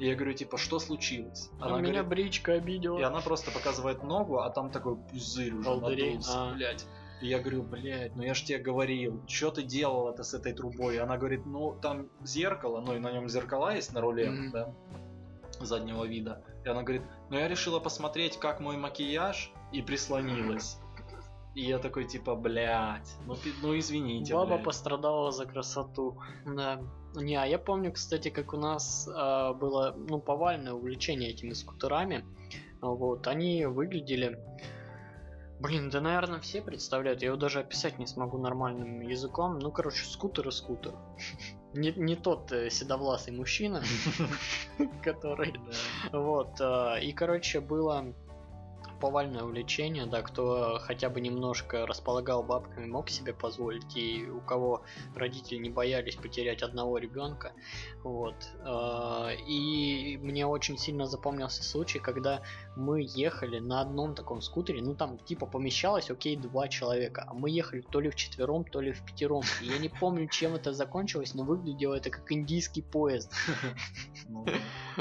И я говорю, типа, что случилось? А Она меня говорит, бричка обидела. и она просто показывает ногу, а там такой пузырь уже Волдырей, надулся, а. блядь. И я говорю, блядь, ну я ж тебе говорил, что ты делал это с этой трубой? И она говорит, ну там зеркало, ну и на нем зеркала есть на руле, Мгм. да, заднего вида. И она говорит, ну я решила посмотреть, как мой макияж, и прислонилась. И я такой, типа, блядь, ну, ну извините, Баба блядь. пострадала за красоту. Да. Не, а я помню, кстати, как у нас а, было ну, повальное увлечение этими скутерами. Вот, они выглядели. Блин, да, наверное, все представляют. Я его даже описать не смогу нормальным языком. Ну, короче, скутер и скутер. Не, не тот э, седовласый мужчина, который вот, э, и, короче, было повальное увлечение, да, кто хотя бы немножко располагал бабками, мог себе позволить, и у кого родители не боялись потерять одного ребенка, вот. э, И мне очень сильно запомнился случай, когда мы ехали на одном таком скутере, ну там типа помещалось, окей, два человека, а мы ехали то ли в четвером, то ли в пятером. И я не помню, чем это закончилось, но выглядело это как индийский поезд. Ну.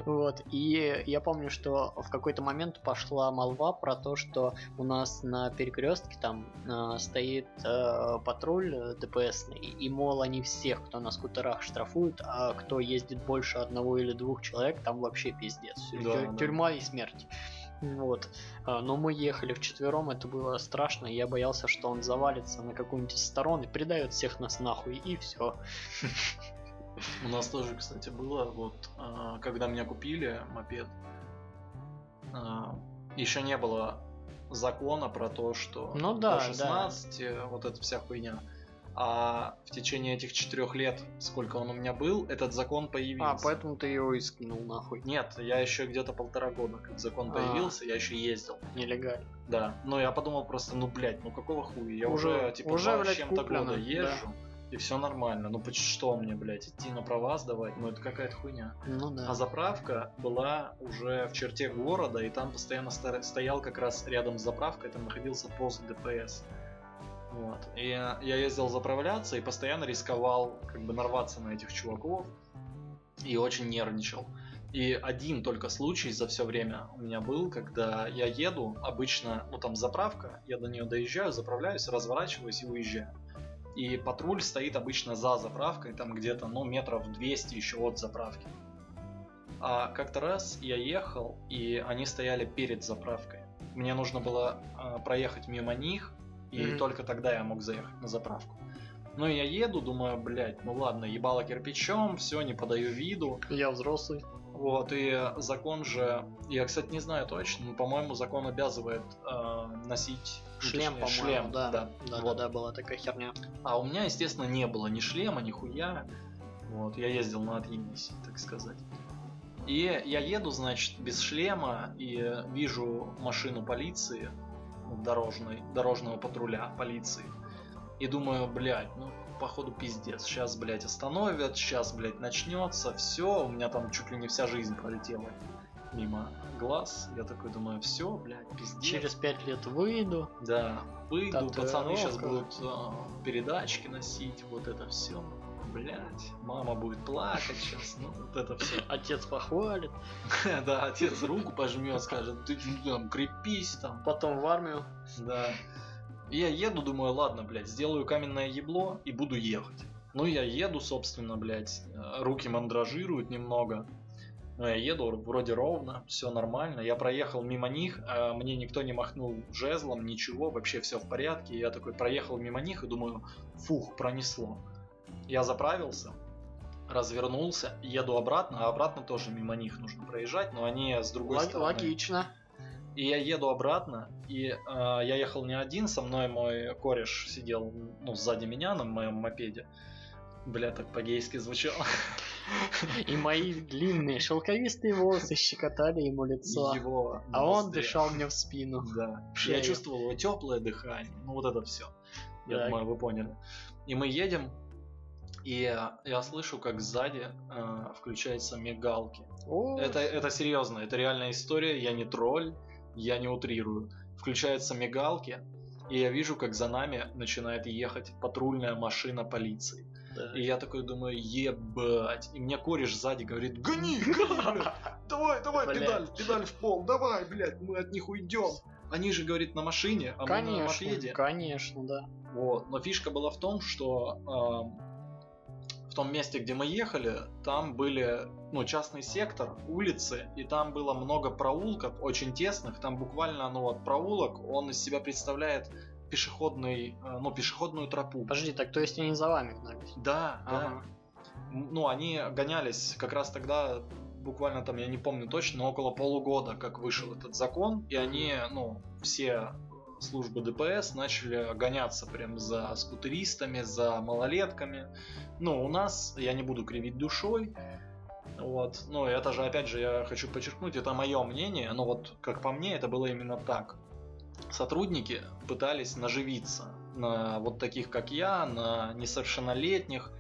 Вот, и я помню, что в какой-то момент пошла молва про то, что у нас на перекрестке там э, стоит э, патруль э, DPS, и, мол, они всех, кто на скутерах штрафуют, а кто ездит больше одного или двух человек, там вообще пиздец. Да, Тю- да. Тюрьма и смерть. Вот. А, Но мы ехали вчетвером, это было страшно, и я боялся, что он завалится на какую-нибудь из сторон и придает всех нас нахуй, и все. У нас тоже, кстати, было, вот, а, когда меня купили мопед, еще не было закона про то, что Ну до да, да. 16, э, вот эта вся хуйня. А в течение этих четырех лет, сколько он у меня был, этот закон появился. А, поэтому ты его и скинул нахуй. Нет, я еще где-то полтора года, как закон А. появился, я еще ездил. Нелегально. Да. Но я подумал просто, ну блять, ну какого хуя? Я Уже- уже, типа уже, блядь, чем-то куплено, года да. езжу. И все нормально. Ну что мне, блядь, идти на права сдавать? Ну это какая-то хуйня. Ну да. А заправка была уже в черте города, и там постоянно стоял как раз рядом с заправкой, там находился пост ДПС. Вот. И я ездил заправляться и постоянно рисковал как бы нарваться на этих чуваков. И очень нервничал. И один только случай за все время у меня был, когда я еду, обычно, ну там заправка, я до нее доезжаю, заправляюсь, разворачиваюсь и уезжаю. И патруль стоит обычно за заправкой, там где-то, ну, метров 200 еще от заправки. А как-то раз я ехал, и они стояли перед заправкой. Мне нужно было а, проехать мимо них, и Мгм. только тогда я мог заехать на заправку. Ну я еду, думаю, блядь, ну ладно, ебало кирпичом, все, не подаю виду. Я взрослый. Вот, и закон же, я, кстати, не знаю точно, но, по-моему, закон обязывает э, носить Шлем, точнее, по-моему, шлем, да. Да, да, Вот. да, была такая херня. А у меня, естественно, не было ни шлема, ни хуя. Вот, я ездил на отъебись, так сказать. И я еду, значит, без шлема и вижу машину полиции, дорожной, дорожного патруля полиции. И думаю, блядь, ну, походу пиздец. Сейчас, блядь, остановят, сейчас, блядь, начнется, все, у меня там чуть ли не вся жизнь пролетела мимо глаз. Я такой думаю, все, блядь, пиздец. Через пять лет выйду. Да, выйду, пацаны сейчас Татуировка. будут э, передачки носить, вот это все. Блять, мама будет плакать сейчас, ну вот это все. Отец похвалит. Да, отец руку пожмет, скажет, ты ну, там крепись там. Потом в армию. Да. Я еду, думаю, ладно, блядь, сделаю каменное ебло и буду ехать. Ну, я еду, собственно, блядь, э, руки мандражируют немного. Но я еду вроде ровно, все нормально. Я проехал мимо них, а мне никто не махнул жезлом, ничего, вообще все в порядке. Я такой проехал мимо них и думаю, фух, пронесло. Я заправился, развернулся, еду обратно, а обратно тоже мимо них нужно проезжать, но они с другой Лог- стороны. Логично. И я еду обратно, и э, я ехал не один, со мной мой кореш сидел ну, сзади меня на моем мопеде. Бля, так по-гейски звучало. И мои длинные шелковистые волосы щекотали ему лицо. Его А он дышал мне в спину. Да. Я чувствовал его теплое дыхание. Ну вот это все. Я думаю, вы поняли. И мы едем, и я слышу, как сзади э, включаются мигалки. О, Это, это серьезно, это реальная история, я не тролль, я не утрирую. Включаются мигалки, и я вижу, как за нами начинает ехать патрульная машина полиции. да. И я такой думаю, ебать. И мне кореш сзади говорит, гони, блядь. Давай, давай, Блядь. педаль, педаль в пол, давай, блядь, мы от них уйдем. Они же, говорит, на машине, а мы на Конечно, мопеде. конечно, да. Вот. Но фишка была в том, что том месте, где мы ехали, там были, ну, частный сектор, улицы, и там было много проулков, очень тесных. Там буквально, ну, вот проулок, он из себя представляет пешеходный, э, ну, пешеходную тропу. Подожди, так то есть они за вами гнались? Да, да. Ага. Ну, они гонялись как раз тогда, буквально там, я не помню точно, но около полугода, как вышел этот закон, и они, ну, все службы ДПС начали гоняться прям за скутеристами, за малолетками. Ну, у нас, я не буду кривить душой, вот, ну, это же, опять же, я хочу подчеркнуть, это мое мнение, но вот, как по мне, это было именно так. Сотрудники пытались наживиться на вот таких, как я, на несовершеннолетних,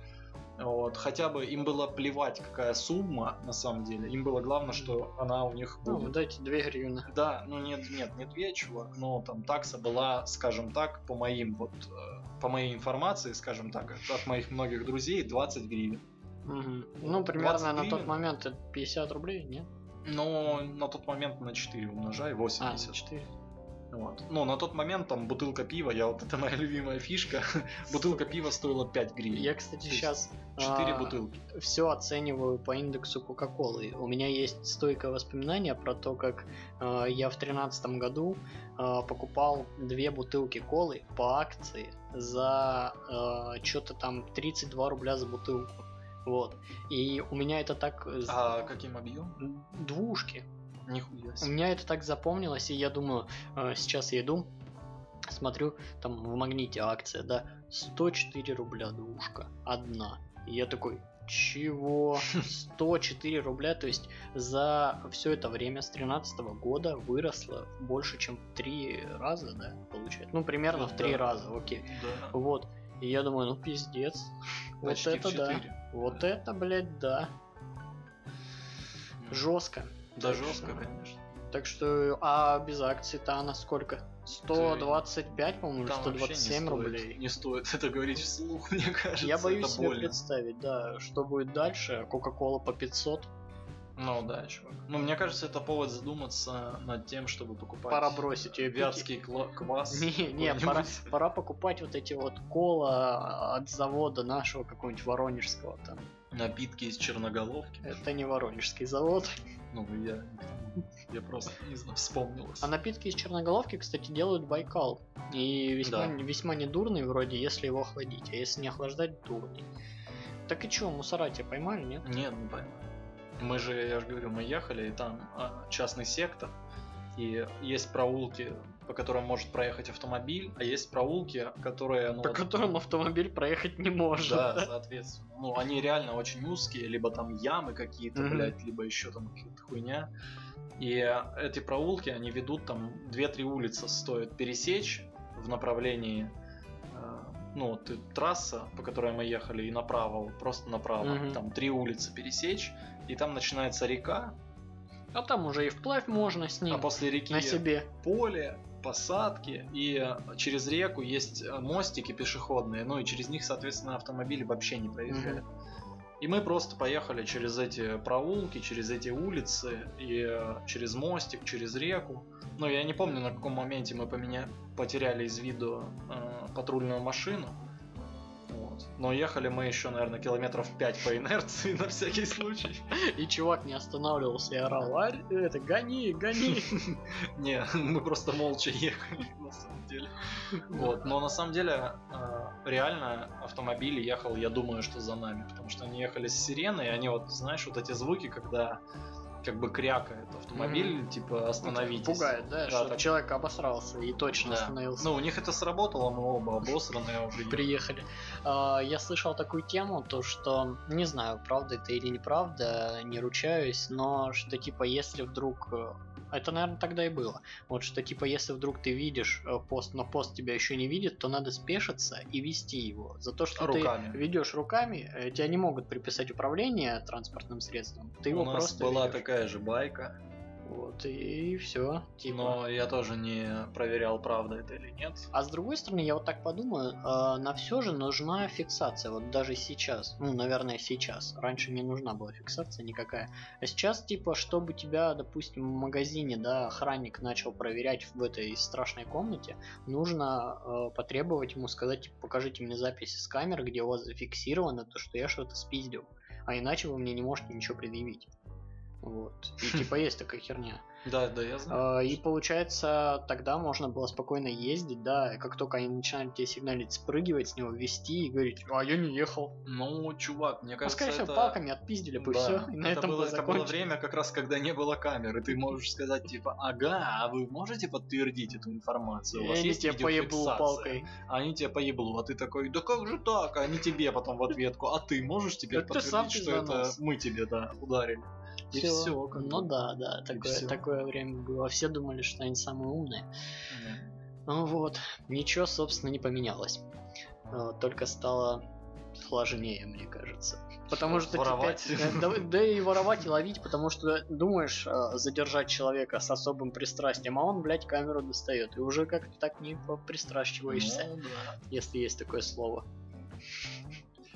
вот, хотя бы им было плевать, какая сумма на самом деле. Им было главное, что она у них Ну, будет. дайте две гривны. Да, ну нет, нет, не две, чувак, но там такса была, скажем так, по моим вот, э, по моей информации, скажем так, от моих многих друзей 20 гривен. Мгм. Ну, примерно 20 на тот момент это 50 рублей, нет? Но на тот момент на 4 умножай, А, 80. 4. Вот. Ну, на тот момент там бутылка пива, я вот это моя любимая фишка, бутылка пива стоила 5 гривен. Я, кстати, сейчас 4 бутылки. все оцениваю по индексу Кока-Колы. У меня есть стойкое воспоминание про то, как э, я в тринадцатом году э, покупал две бутылки колы по акции за что-то там 32 рубля за бутылку. Вот. И у меня это так... э, А каким объемом? Двушки. Нихуя У меня это так запомнилось, и я думаю, э, сейчас я иду, смотрю, там в магните акция, да, 104 рубля двушка, одна. И я такой, чего? 104 рубля, то есть за все это время с 13 года выросла больше, чем в три раза, да, получается? Ну, примерно в три Да. раза, окей. Да. Вот. И я думаю, ну пиздец. Вот Почти в это да. 4. Вот это, блядь, да. Жестко. Да Так жестко, что- конечно. Так что, а без акций-то она сколько? 125, по-моему, или Там вообще не 127 стоит- рублей. Не стоит это говорить вслух, мне кажется. Я боюсь себе больно. представить, да, что будет дальше. Кока-кола по 500. Ну да, чувак. Ну, мне кажется, это повод задуматься над тем, чтобы покупать Пора бросить пить. вятский кла- квас. Не, не, пора, пора покупать вот эти вот кола от завода нашего какого-нибудь воронежского там. Напитки из черноголовки. Это не воронежский завод. Ну, я, я просто, не знаю, вспомнилось. А напитки из черноголовки, кстати, делают Байкал. И весьма, Да. весьма недурный вроде, если его охладить. А если не охлаждать, дурный. Так и чё, мусора тебя поймали, нет? Нет, не пойму. Мы же, я же говорю, мы ехали, и там а, частный сектор, и есть проулки, по которым может проехать автомобиль, а есть проулки, которые, ну, По вот- которым автомобиль проехать не может. да, соответственно. Ну, они реально очень узкие, либо там ямы какие-то, Мгм. блядь, либо еще там какая-то хуйня. И эти проулки, они ведут там 2-3 улицы стоит пересечь в направлении э, ну, вот и трасса, по которой мы ехали, и направо, просто направо, Мгм. там три улицы пересечь, и там начинается река, А там уже и вплавь можно с ним. а после реки на себе. поле, посадки, и э, через реку есть э, мостики пешеходные, ну и через них, соответственно, автомобили вообще не проезжают. И мы просто поехали через эти проулки, через эти улицы, и э, через мостик, через реку. Ну, я не помню, на каком моменте мы поменя... потеряли из виду э, патрульную машину. Вот. Но ехали мы еще, наверное, километров 5 по инерции на всякий случай. И чувак не останавливался и орал, «Арь, это, гони, гони. Не, мы просто молча ехали, на самом деле. Вот. Но на самом деле, э, реально автомобиль ехал, я думаю, что за нами. Потому что они ехали с сиреной, и они вот, знаешь, вот эти звуки, когда как бы крякает автомобиль, типа остановитесь. Пугает, да, Да, что так- человек обосрался и точно Да. остановился. Ну, у них это сработало, мы оба обосранные уже. приехали. А, Я слышал такую тему, то что, не знаю, правда это или неправда, не ручаюсь, но что типа если вдруг э, это, наверное, тогда и было. Вот что типа, если вдруг ты видишь э, пост, но пост тебя еще не видит, то надо спешиться и вести его. За то, что Руками. ты ведешь руками, э, тебя не могут приписать управление транспортным средством. Ты его у нас просто была ведёшь. такая же байка, Вот, и все. Типа. но я тоже не проверял, правда это или нет. А с другой стороны, я вот так подумаю, э, на все же нужна фиксация, вот даже сейчас. Ну, наверное, сейчас. Раньше не нужна была фиксация никакая. А сейчас, типа, чтобы тебя, допустим, в магазине, да, охранник начал проверять в этой страшной комнате, нужно э, потребовать ему сказать, типа, покажите мне записи с камеры, где у вас зафиксировано то, что я что-то спиздил. А иначе вы мне не можете ничего предъявить. Вот. И типа есть такая херня. Да, да, я знаю. А, И получается, тогда можно было спокойно ездить, да, и как только они начинали тебе сигналить, спрыгивать с него, вести и говорить, а я не ехал. Ну, чувак, мне кажется, всего, это... палками отпиздили бы Да, все, и на это этом было, бы это было время, как раз когда не было камеры. Ты можешь сказать, типа, ага, а вы можете подтвердить эту информацию? У И вас они есть тебе поеблу видеофиксация?» палкой. Они тебе поеблу, а ты такой, да как же так? А они тебе потом в ответку, а ты можешь теперь подтвердить, что это мы тебе, да, ударили? И все. Ну да, да, такое, такое время было. Все думали, что они самые умные. Ну вот, ничего, собственно, не поменялось. А, Только стало сложнее, мне кажется. Потому что Воровать. теперь- э, да, да и воровать и ловить, потому что думаешь э, задержать человека с особым пристрастием, а он, блядь, камеру достает. И уже как-то так не пристращиваешься, Ну да, если есть такое слово.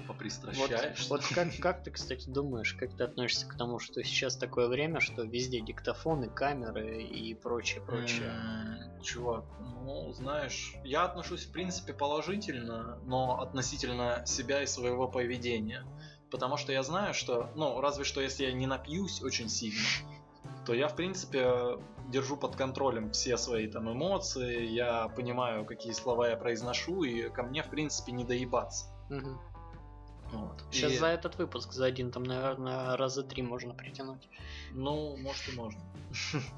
Вот, попристращаешься. вот как, как ты, кстати, думаешь, как ты относишься к тому, что сейчас такое время, что везде диктофоны, камеры и прочее, прочее? М, Чувак, ну, знаешь, я отношусь, в принципе, положительно, но относительно себя и своего поведения. Потому что я знаю, что, ну, разве что если я не напьюсь очень сильно, то я, в принципе, держу под контролем все свои там эмоции, я понимаю, какие слова я произношу, и ко мне, в принципе, не доебаться. Мгм. Вот. Сейчас И, за этот выпуск, за один, там, наверное, раза три можно притянуть. Ну, может и можно.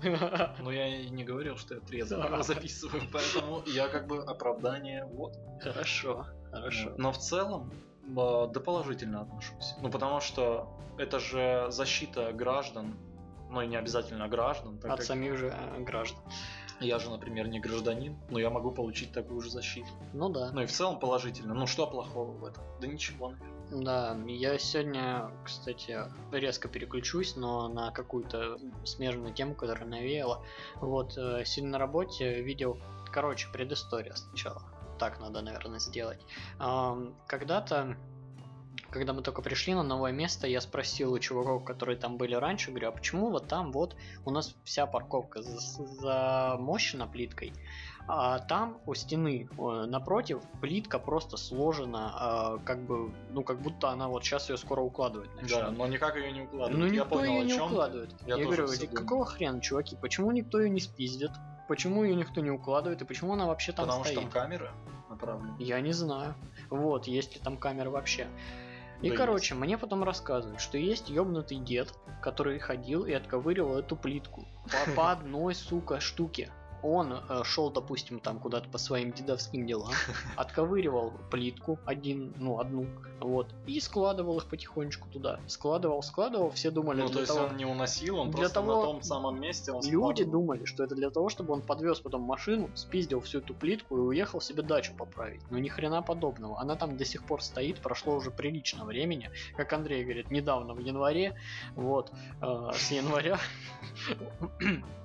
Но я не говорил, что я трезво записываю, поэтому я как бы оправдание, вот. Хорошо, хорошо. Но в целом да положительно отношусь. Ну потому что это же защита граждан, ну и не обязательно граждан, так От как самих же э, граждан. я же, например, не гражданин, но я могу получить такую же защиту. Ну да. Ну и в целом положительно. Ну что плохого в этом? Да ничего, наверное. Да, я сегодня, кстати, резко переключусь, но на какую-то смежную тему, которая навеяла. Вот, э, сегодня на работе видел, короче, предыстория сначала. Так надо, наверное, сделать. Когда-то, когда мы только пришли на новое место, я спросил у чуваков, которые там были раньше, говорю, а почему вот там вот у нас вся парковка за- замощена плиткой, а там у стены э, напротив плитка просто сложена, э, как бы, ну как будто она вот сейчас ее скоро укладывать начнет. Да, но никак ее не укладывают. Ну я никто понял, ее о не чем укладывает. Я Я, говорю, всё «Ди- думаю. какого хрена, чуваки, почему никто ее не спиздит? Почему ее никто не укладывает и почему она вообще там Потому стоит? что там камеры направлены. Я не знаю. Вот, есть ли там камеры вообще. И, Да короче, мне потом рассказывают, что есть ёбнутый дед, который ходил и отковыривал эту плитку по, по одной, сука, штуке. Он э, шел, допустим, там куда-то по своим дедовским делам, отковыривал плитку один, ну, одну, вот, и складывал их потихонечку туда. Складывал, складывал, все думали, Ну, то есть того- он не уносил, он для просто того- на том самом месте он Люди складывал. думали, что это для того, чтобы он подвез потом машину, спиздил всю эту плитку и уехал себе дачу поправить. Но ни хрена подобного. Она там до сих пор стоит, прошло уже прилично времени. Как Андрей говорит, недавно в январе, вот, э, с января.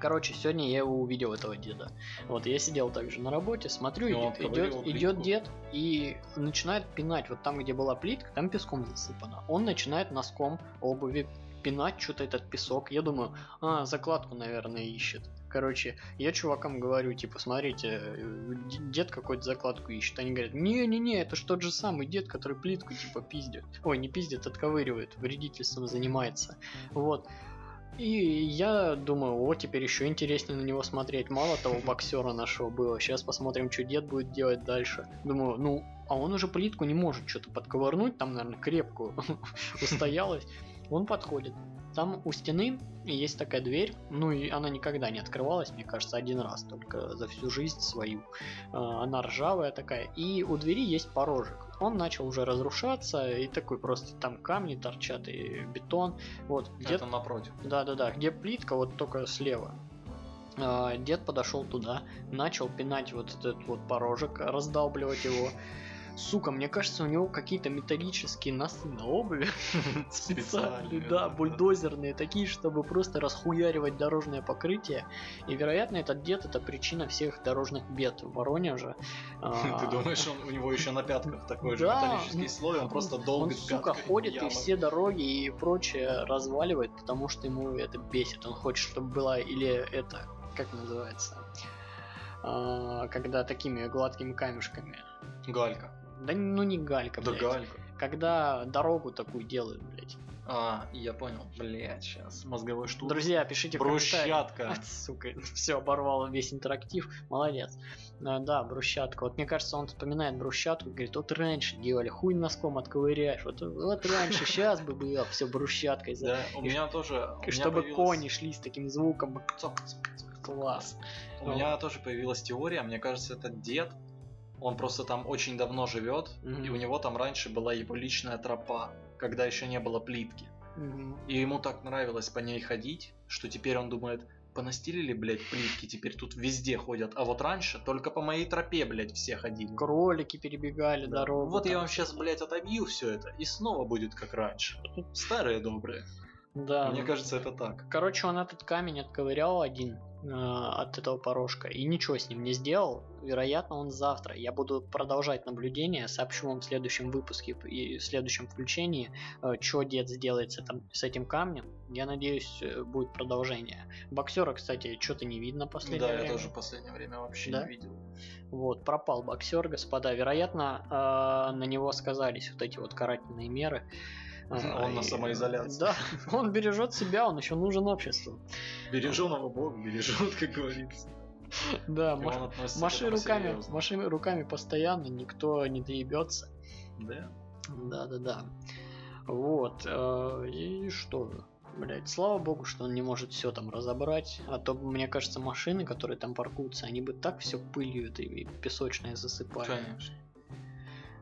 Короче, сегодня я его увидел, этого деда. Вот, я сидел также на работе, смотрю, он идет, идет, плитку? дед и начинает пинать. Вот там, где была плитка, там песком засыпано. Он начинает носком обуви пинать что-то этот песок. Я думаю, а, закладку, наверное, ищет. Короче, я чувакам говорю, типа, смотрите, дед какой-то закладку ищет. Они говорят, не-не-не, это ж тот же самый дед, который плитку, типа, пиздит. Ой, не пиздит, отковыривает, вредительством занимается. Вот. И я думаю, о, теперь еще интереснее на него смотреть. Мало того боксера нашего было. Сейчас посмотрим, что дед будет делать дальше. Думаю, ну, а он уже плитку не может что-то подковырнуть, там, наверное, крепкую устоялась. Он подходит. Там у стены есть такая дверь, ну и она никогда не открывалась, мне кажется, один раз только за всю жизнь свою. А, Она ржавая такая, и у двери есть порожек. Он начал уже разрушаться, и такой просто там камни торчат, и бетон. Вот, дед Это напротив. да-да-да, где плитка, вот только слева. А, Дед подошел туда, начал пинать вот этот вот порожек, раздалбливать его. Сука, мне кажется, у него какие-то металлические носы на обуви. Специальные, да, бульдозерные, такие, чтобы просто расхуяривать дорожное покрытие. И, вероятно, этот дед это причина всех дорожных бед в Воронеже. А, Ты думаешь, у него еще на пятках такой же металлический слой, он просто долго сука, ходит и все дороги и прочее разваливает, потому что ему это бесит. Он хочет, чтобы была или это, как называется, А, когда такими гладкими камешками. Галька. Да ну не галька, Да блядь. галька. Когда дорогу такую делают, блядь. А, я понял. Блять, сейчас. Мозговой штук. Друзья, пишите в комментариях. Брусчатка. А, сука, все, оборвал весь интерактив. Молодец. А, да, брусчатка. Вот мне кажется, он вспоминает брусчатку, говорит, вот раньше делали, хуй носком отковыряешь. Вот, вот раньше, сейчас бы было все брусчаткой. Да, у меня тоже... чтобы кони шли с таким звуком. Класс. У меня тоже появилась теория, мне кажется, этот дед, он просто там очень давно живет, Мгм. и у него там раньше была его личная тропа, когда еще не было плитки. Мгм. И ему так нравилось по ней ходить, что теперь он думает, понастелили, блядь, плитки, теперь тут везде ходят. А вот раньше только по моей тропе, блядь, все ходили. Кролики перебегали Да. дорогу. Вот я там. вам сейчас, блядь, отобью все это, и снова будет как раньше. Старые добрые. Да. Мне кажется, это так. Короче, он этот камень отковырял один от этого порожка и ничего с ним не сделал. Вероятно, он завтра. Я буду продолжать наблюдение, сообщу вам в следующем выпуске и в следующем включении, что дед сделает с, этим, с этим камнем. Я надеюсь, э, будет продолжение. Боксера, кстати, что-то не видно последнее да, время. я тоже в последнее время вообще Да? не видел. Вот, пропал боксер, господа. Вероятно, э, на него сказались вот эти вот карательные меры. Он на самоизоляции. Да, он бережет себя, он еще нужен обществу. Береженого Бог бережет, как говорится. Да, маши руками, маши руками постоянно, никто не доебется. Да. Да, да, да. Вот. э, И что? Блять, слава богу, что он не может все там разобрать. А то, мне кажется, машины, которые там паркуются, они бы так все пылью этой и песочной засыпали. Конечно.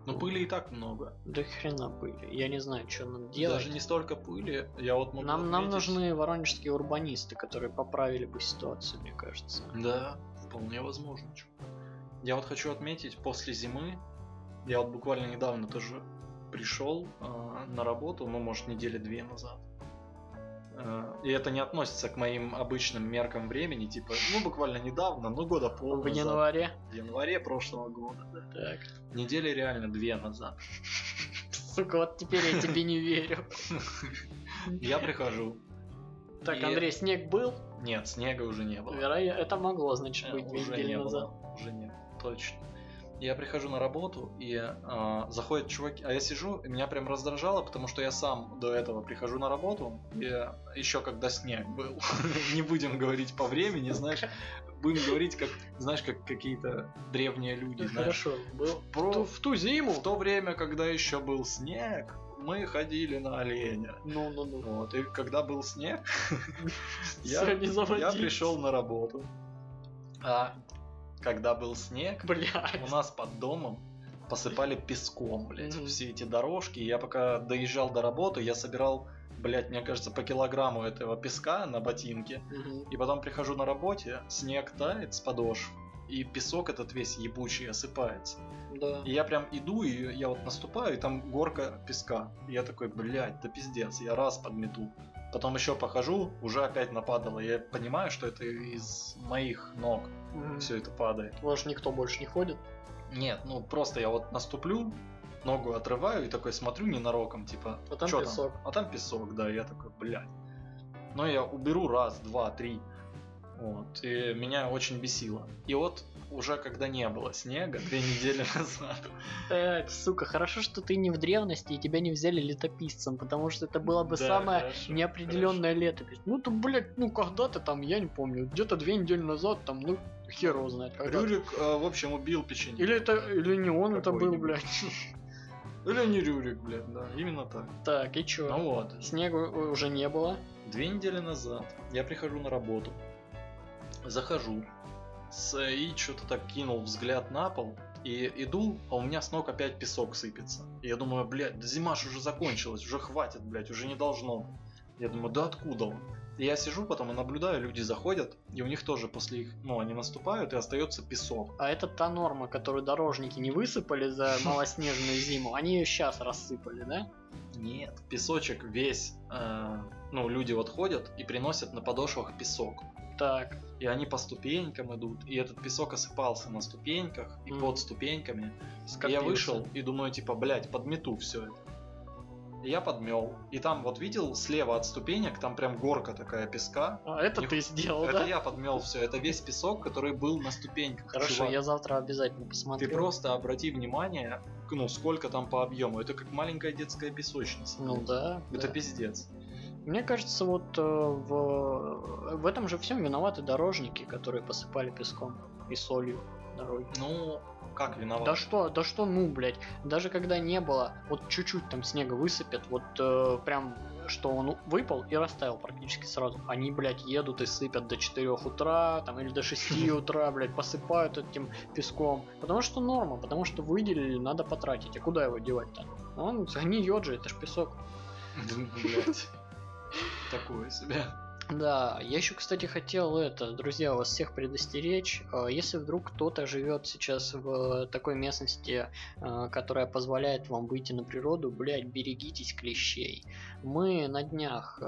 Но пыли и так много. Да хрена пыли. Я не знаю, что нам делать. Даже не столько пыли. Я вот могу Нам, нам отметить- нужны воронежские урбанисты, которые поправили бы ситуацию, мне кажется. Да, вполне возможно. Я вот хочу отметить, после зимы, я вот буквально недавно тоже пришел э, на работу, ну, может, недели две назад. Э, и это не относится к моим обычным меркам времени, типа, ну, буквально недавно, ну, года пол В назад. январе. В январе прошлого года, да. Так. Недели реально две назад. Сука, вот теперь я тебе не верю. Я прихожу. Так, И- Андрей, снег был? Нет, снега уже не было. Вероятно, это могло, значит, Э, быть две недели не назад. было, уже нет, точно. Я прихожу на работу, и а, заходят чуваки, а я сижу, и меня прям раздражало, потому что я сам до этого прихожу на работу, и еще когда снег был, не будем говорить по времени, знаешь, будем говорить как, знаешь, как какие-то древние люди, Ну, знаешь. Хорошо, был. Про- В ту- В ту зиму. В то время, когда еще был снег, мы ходили на оленя. Ну, ну, ну. Вот, и когда был снег, я, пришел на работу. А когда был снег, Блядь. у нас под домом посыпали песком, блядь, Мгм. все эти дорожки. Я пока доезжал до работы, я собирал, блядь, мне кажется, по килограмму этого песка на ботинке. Мгм. И потом прихожу на работе, снег тает с подошв, и песок этот весь ебучий осыпается. Да. И я прям иду, и я вот наступаю, и там горка песка. И я такой, блядь, да пиздец, я раз подмету. Потом еще похожу, уже опять нападало. Я понимаю, что это из моих ног Мгм. все это падает. Может, никто больше не ходит? Нет, ну просто я вот наступлю, ногу отрываю и такой смотрю ненароком, типа, А там «Чё песок. А там песок, да, я такой, блядь. Но я уберу раз, два, три. Вот, и меня очень бесило. И вот уже когда не было снега, две недели назад, Э, сука, хорошо, что ты не в древности и тебя не взяли летописцем, потому что это была бы Да, самая хорошо, неопределенная летопись. Ну то, блядь, ну когда-то там, я не помню, где-то две недели назад, там, ну, хер его знает. когда. Рюрик, э, в общем, убил печенье. Или это, или не он это был, блядь. Или не Рюрик, блядь, да, именно так. Так, и чё? Ну вот, Снега уже не было. Две недели назад я прихожу на работу, захожу, и что-то так кинул взгляд на пол, и иду, а у меня с ног опять песок сыпется. И я думаю, блядь, да зима ж уже закончилась, уже хватит, блядь, уже не должно. быть». Я думаю, да откуда он? И я сижу потом и наблюдаю, люди заходят, и у них тоже после их, ну, они наступают, и остается песок. А это та норма, которую дорожники не высыпали за малоснежную зиму, они ее сейчас рассыпали, да? Нет, песочек весь, э, ну, люди вот ходят и приносят на подошвах песок. Так, И они по ступенькам идут, и этот песок осыпался на ступеньках и Мгм. под ступеньками. И я вышел и думаю, типа, блядь, подмету все это. И я подмел. И там вот видел слева от ступенек, там прям горка такая песка. А, это Них- ты сделал, это да? я подмел все. Это весь песок, который был на ступеньках. Хорошо, чувак. я завтра обязательно посмотрю. Ты просто обрати внимание, ну сколько там по объему. Это как маленькая детская песочница. Ну да. Это да. пиздец. Мне кажется, вот э, в, в этом же всем виноваты дорожники, которые посыпали песком и солью дороги. Ну, как виноват? Да что, да что, ну, блядь, даже когда не было, вот чуть-чуть там снега высыпят, вот э, прям, что он выпал и растаял практически сразу. Они, блядь, едут и сыпят до 4 утра, там, или до 6 утра, блядь, посыпают этим песком. Потому что норма, потому что выделили, надо потратить. А куда его девать-то? Он загниет же, это ж песок. Блядь. Такое себе. Да, я еще, кстати, хотел это, друзья, вас всех предостеречь. Э, Если вдруг кто-то живет сейчас в такой местности, э, которая позволяет вам выйти на природу, блядь, берегитесь клещей. Мы на днях э,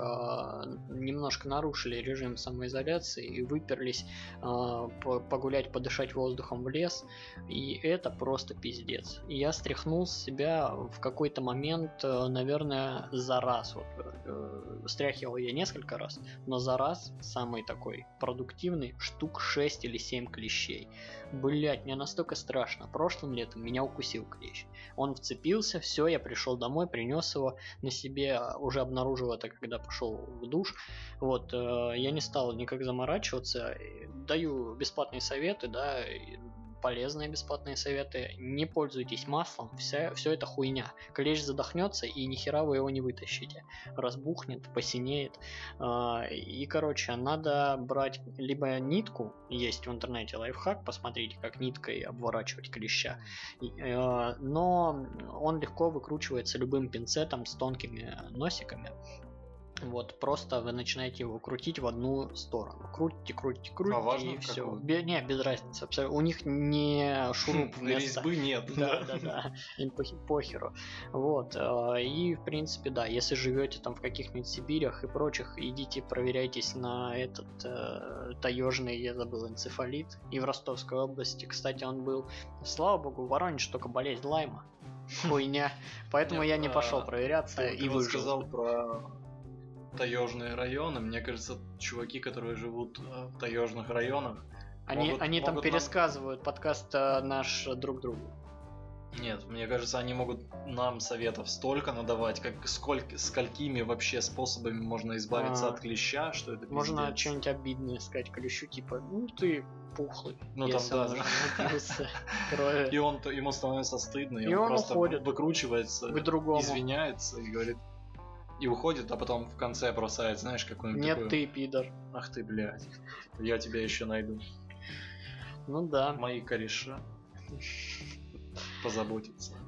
немножко нарушили режим самоизоляции и выперлись по- погулять, подышать воздухом в лес, и это просто пиздец. Я стряхнул с себя в какой-то момент, наверное, за раз. Вот, э, стряхивал я несколько раз, но за раз самый такой продуктивный штук 6 или 7 клещей. Блять, мне настолько страшно. Прошлым летом меня укусил клещ. Он вцепился, все, я пришел домой, принес его на себе, уже обнаружил это, когда пошел в душ. Вот, э, я не стал никак заморачиваться. Даю бесплатные советы, да, полезные бесплатные советы. Не пользуйтесь маслом, вся, все это хуйня. Клещ задохнется и нихера вы его не вытащите. Разбухнет, посинеет. А, И, короче, надо брать либо нитку, есть в интернете лайфхак, посмотрите, как ниткой обворачивать клеща. Э, Но он легко выкручивается любым пинцетом с тонкими носиками. Вот, просто вы начинаете его крутить в одну сторону. Крутите, крутите, крутите, важно и все. какую? Не, без разницы. У них не шуруп вместо Резьбы нет. да, да, да, им похеру. Вот, э, и в принципе, да, если живете там в каких-нибудь Сибирях и прочих, идите проверяйтесь на этот э, таежный, я забыл, энцефалит. И в Ростовской области, кстати, он был, слава богу, в Воронеже только болезнь Лайма. Хуйня. Поэтому я не пошел а, проверяться Ты, и выжил. сказал про таежные районы. Мне кажется, чуваки, которые живут э, в таежных районах, Они, могут- они там могут нам- пересказывают подкаст э, наш друг другу. Нет, мне кажется, они могут нам советов столько надавать, как сколько, сколькими вообще способами можно избавиться А. от клеща, что это Можно пиздец. что-нибудь обидное сказать клещу, типа, ну ты пухлый. Ну, там, да. И он, ему становится стыдно, и, И он, он просто уходит. выкручивается, К другому. извиняется и говорит, и уходит, а потом в конце бросает, знаешь, какую-нибудь Нет, такую, ты пидор. ах ты, блядь, я тебя еще найду. Ну да. Мои кореша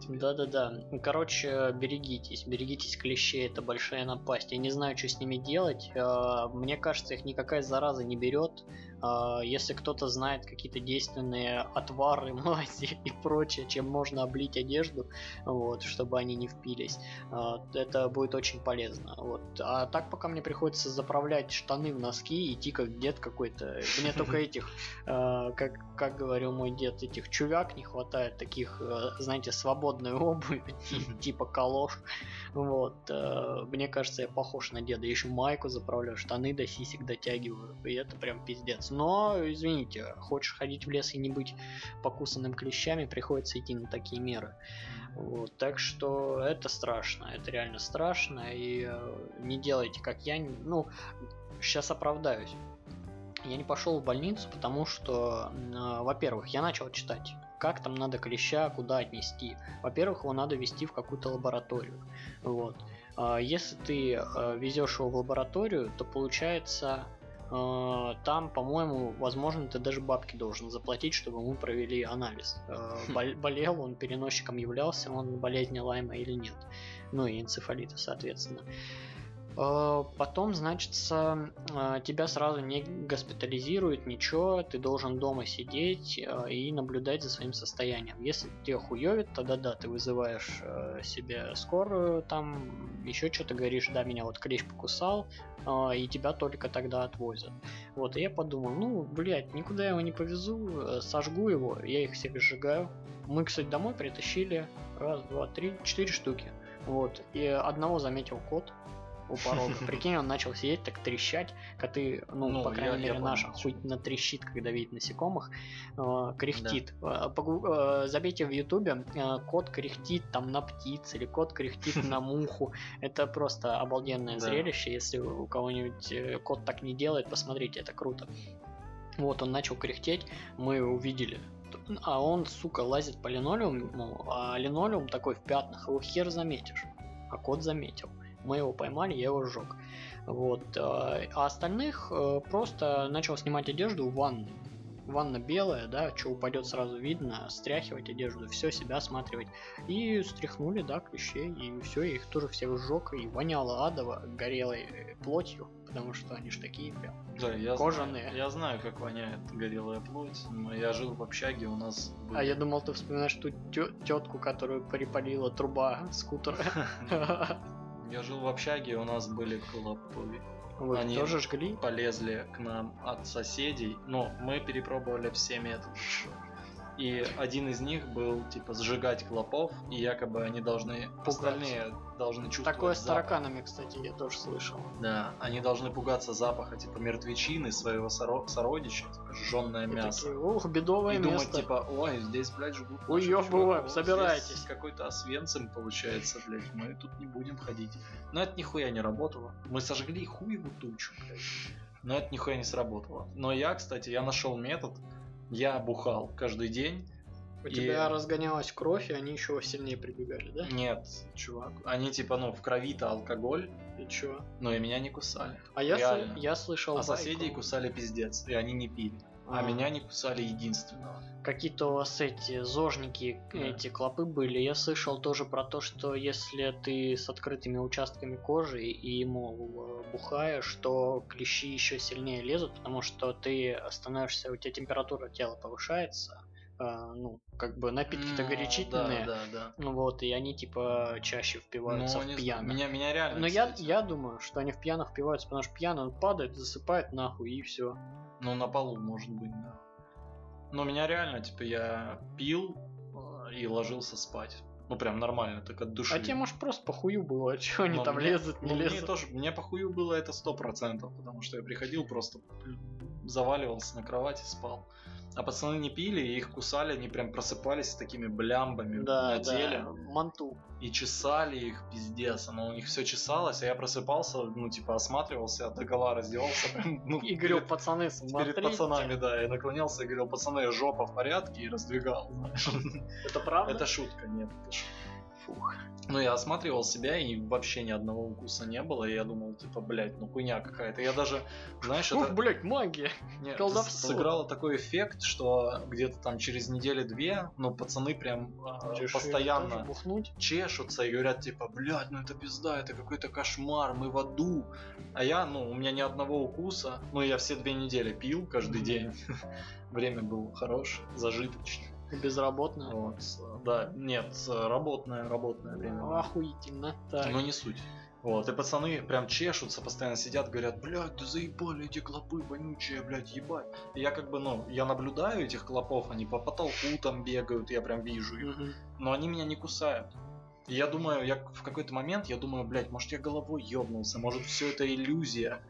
тебе. Да-да-да. Короче, берегитесь. Берегитесь клещей, это большая напасть. Я не знаю, что с ними делать. Э, Мне кажется, их никакая зараза не берет. Э, Если кто-то знает какие-то действенные отвары, мази и прочее, чем можно облить одежду, вот, чтобы они не впились, э, это будет очень полезно. Вот. А так пока мне приходится заправлять штаны в носки и идти как дед какой-то. Мне только этих, э, как, как говорил мой дед, этих чувак не хватает, таких, знаете, свободных модную обувь, типа калош. Вот. Мне кажется, я похож на деда. Еще майку заправляю, штаны до сисек дотягиваю. И это прям пиздец. Но, извините, хочешь ходить в лес и не быть покусанным клещами, приходится идти на такие меры. Вот, так что это страшно, это реально страшно, и э, не делайте как я, ну, сейчас оправдаюсь. Я не пошел в больницу, потому что, э, во-первых, я начал читать, как там надо клеща, куда отнести. Во-первых, его надо вести в какую-то лабораторию. Вот. А Если ты э, везешь его в лабораторию, то получается там, по-моему, возможно, ты даже бабки должен заплатить, чтобы ему провели анализ. Э, бол- Болел он, переносчиком являлся он болезни Лайма или нет. Ну и энцефалита, соответственно. Э, Потом, значит, тебя сразу не госпитализируют, ничего, ты должен дома сидеть э, и наблюдать за своим состоянием. Если тебе хуёвит, тогда да, ты вызываешь э, себе скорую, там еще что-то говоришь, да, меня вот клещ покусал, э, и тебя только тогда отвозят. Вот, и я подумал, ну, блядь, никуда я его не повезу, э, сожгу его, я их всех сжигаю. Мы, кстати, домой притащили раз, два, три, четыре штуки. Вот, и одного заметил кот у порога. Прикинь, он начал сидеть, так трещать. Коты, ну, Ну, по я- крайней я мере, понял, наш о чём. охуительно трещит, когда видит насекомых. э, кряхтит. Э, погу- э, Забейте в ютубе э, кот кряхтит там на птиц или кот кряхтит на муху. Это просто обалденное Да. зрелище. Если у кого-нибудь э, кот так не делает, посмотрите, это круто. Вот он начал кряхтеть, мы увидели. А он, сука, лазит по линолеуму, а линолеум такой в пятнах, его хер заметишь. А кот заметил. Мы его поймали, я его сжег. Вот. э, А остальных э, просто начал снимать одежду в ванной. Ванна белая, да, что упадет сразу видно, стряхивать одежду, все себя осматривать. И стряхнули, да, клещей, и все, их тоже всех сжег, и воняло адово горелой э, плотью, потому что они ж такие прям. Да, я Кожаные. Знаю, я знаю, как воняет горелая плоть. Но я жил в общаге, у нас А были- я думал, ты вспоминаешь ту тетку, которую припалила труба скутера. Я жил в общаге, у нас были клопы. Вы Они тоже жгли? полезли к нам от соседей, но мы перепробовали все методы. И один из них был, типа, сжигать клопов, и якобы они должны, остальные должны чувствовать Такое с запах. тараканами, кстати, я тоже слышал. Да, они должны пугаться запаха, типа, мертвечины своего соро- сородича, типа, жженное И мясо. такие, Ух, бедовое и думать, место. типа, ой, здесь, блядь, жгут Ой, чуваков, собирайтесь. какой-то освенцем получается, блядь, мы тут не будем ходить. Но это нихуя не работало. Мы сожгли хуеву тучу, блядь. Но это нихуя не сработало. Но я, кстати, я нашел метод. Я бухал каждый день. У и- тебя разгонялась кровь, и они еще сильнее прибегали, да? Нет, чувак. Они типа, ну, в крови-то алкоголь, И чё? но и меня не кусали. А я, сл- я слышал А байку. соседей кусали пиздец, и они не пили. А А. меня не кусали единственного. Какие-то у вас эти зожники, Да. эти клопы были. Я слышал тоже про то, что если ты с открытыми участками кожи и ему э, бухаешь, то клещи еще сильнее лезут, потому что ты становишься, у тебя температура тела повышается, э, ну, как бы напитки-то Ну, горячительные, Да, да, да. ну вот, и они типа чаще впиваются Ну, в пьяных. Меня, меня реально, Но я, кстати, я думаю, что они в пьяных впиваются, потому что пьяный он падает, засыпает нахуй и все. Ну, на полу, может быть, да. Но меня реально, типа, я пил э, и ложился спать. Ну, прям нормально, так от души. А тебе, может, просто похую было, что они Но там мне- лезут, не ну, Мне лезут. тоже, мне похую было это сто процентов, потому что я приходил просто заваливался на кровать и спал. А пацаны не пили, и их кусали, они прям просыпались с такими блямбами Да, на теле. да, манту. И чесали их, пиздец, оно у них все чесалось, а я просыпался, ну, типа, осматривался, до гола раздевался, ну, И говорил, перед- пацаны, перед смотрите. пацанами, да, я наклонялся и говорил, пацаны, жопа в порядке, и раздвигал. Это правда? Это шутка, нет, это шутка. Фух. Ну, я осматривал себя, и вообще ни одного укуса не было, и я думал, типа, блядь, ну хуйня какая-то. Я даже, знаешь, Ух, это блядь, магия. нет, колдовство. сыграло такой эффект, что где-то там через недели-две, ну, пацаны прям Чеши постоянно чешутся и говорят, типа, блядь, ну это пизда, это какой-то кошмар, мы в аду. А я, ну, у меня ни одного укуса, ну, я все две недели пил каждый день. Время было хорошее, зажиточное. Безработно. Вот, да, нет, работное, работное время. было. Охуительно. Так. Но не суть. Вот, и пацаны прям чешутся, постоянно сидят, говорят, блядь, да заебали эти клопы вонючие, блядь, ебать. И я как бы, ну, я наблюдаю этих клопов, они по потолку там бегают, я прям вижу их, но они меня не кусают. И я думаю, я в какой-то момент, я думаю, блядь, может я головой ёбнулся, может все это иллюзия.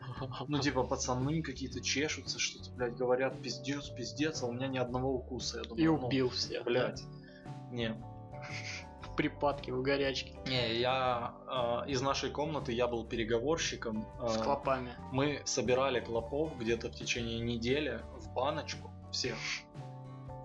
Ну, типа, пацаны какие-то чешутся, что-то, блядь, говорят, пиздец, пиздец, а у меня ни одного укуса. Я думаю, И ну, убил всех. да? Блядь. Не, В припадке, в горячке. не, я э, из нашей комнаты я был переговорщиком. э, С клопами. мы собирали клопов где-то в течение недели в баночку всех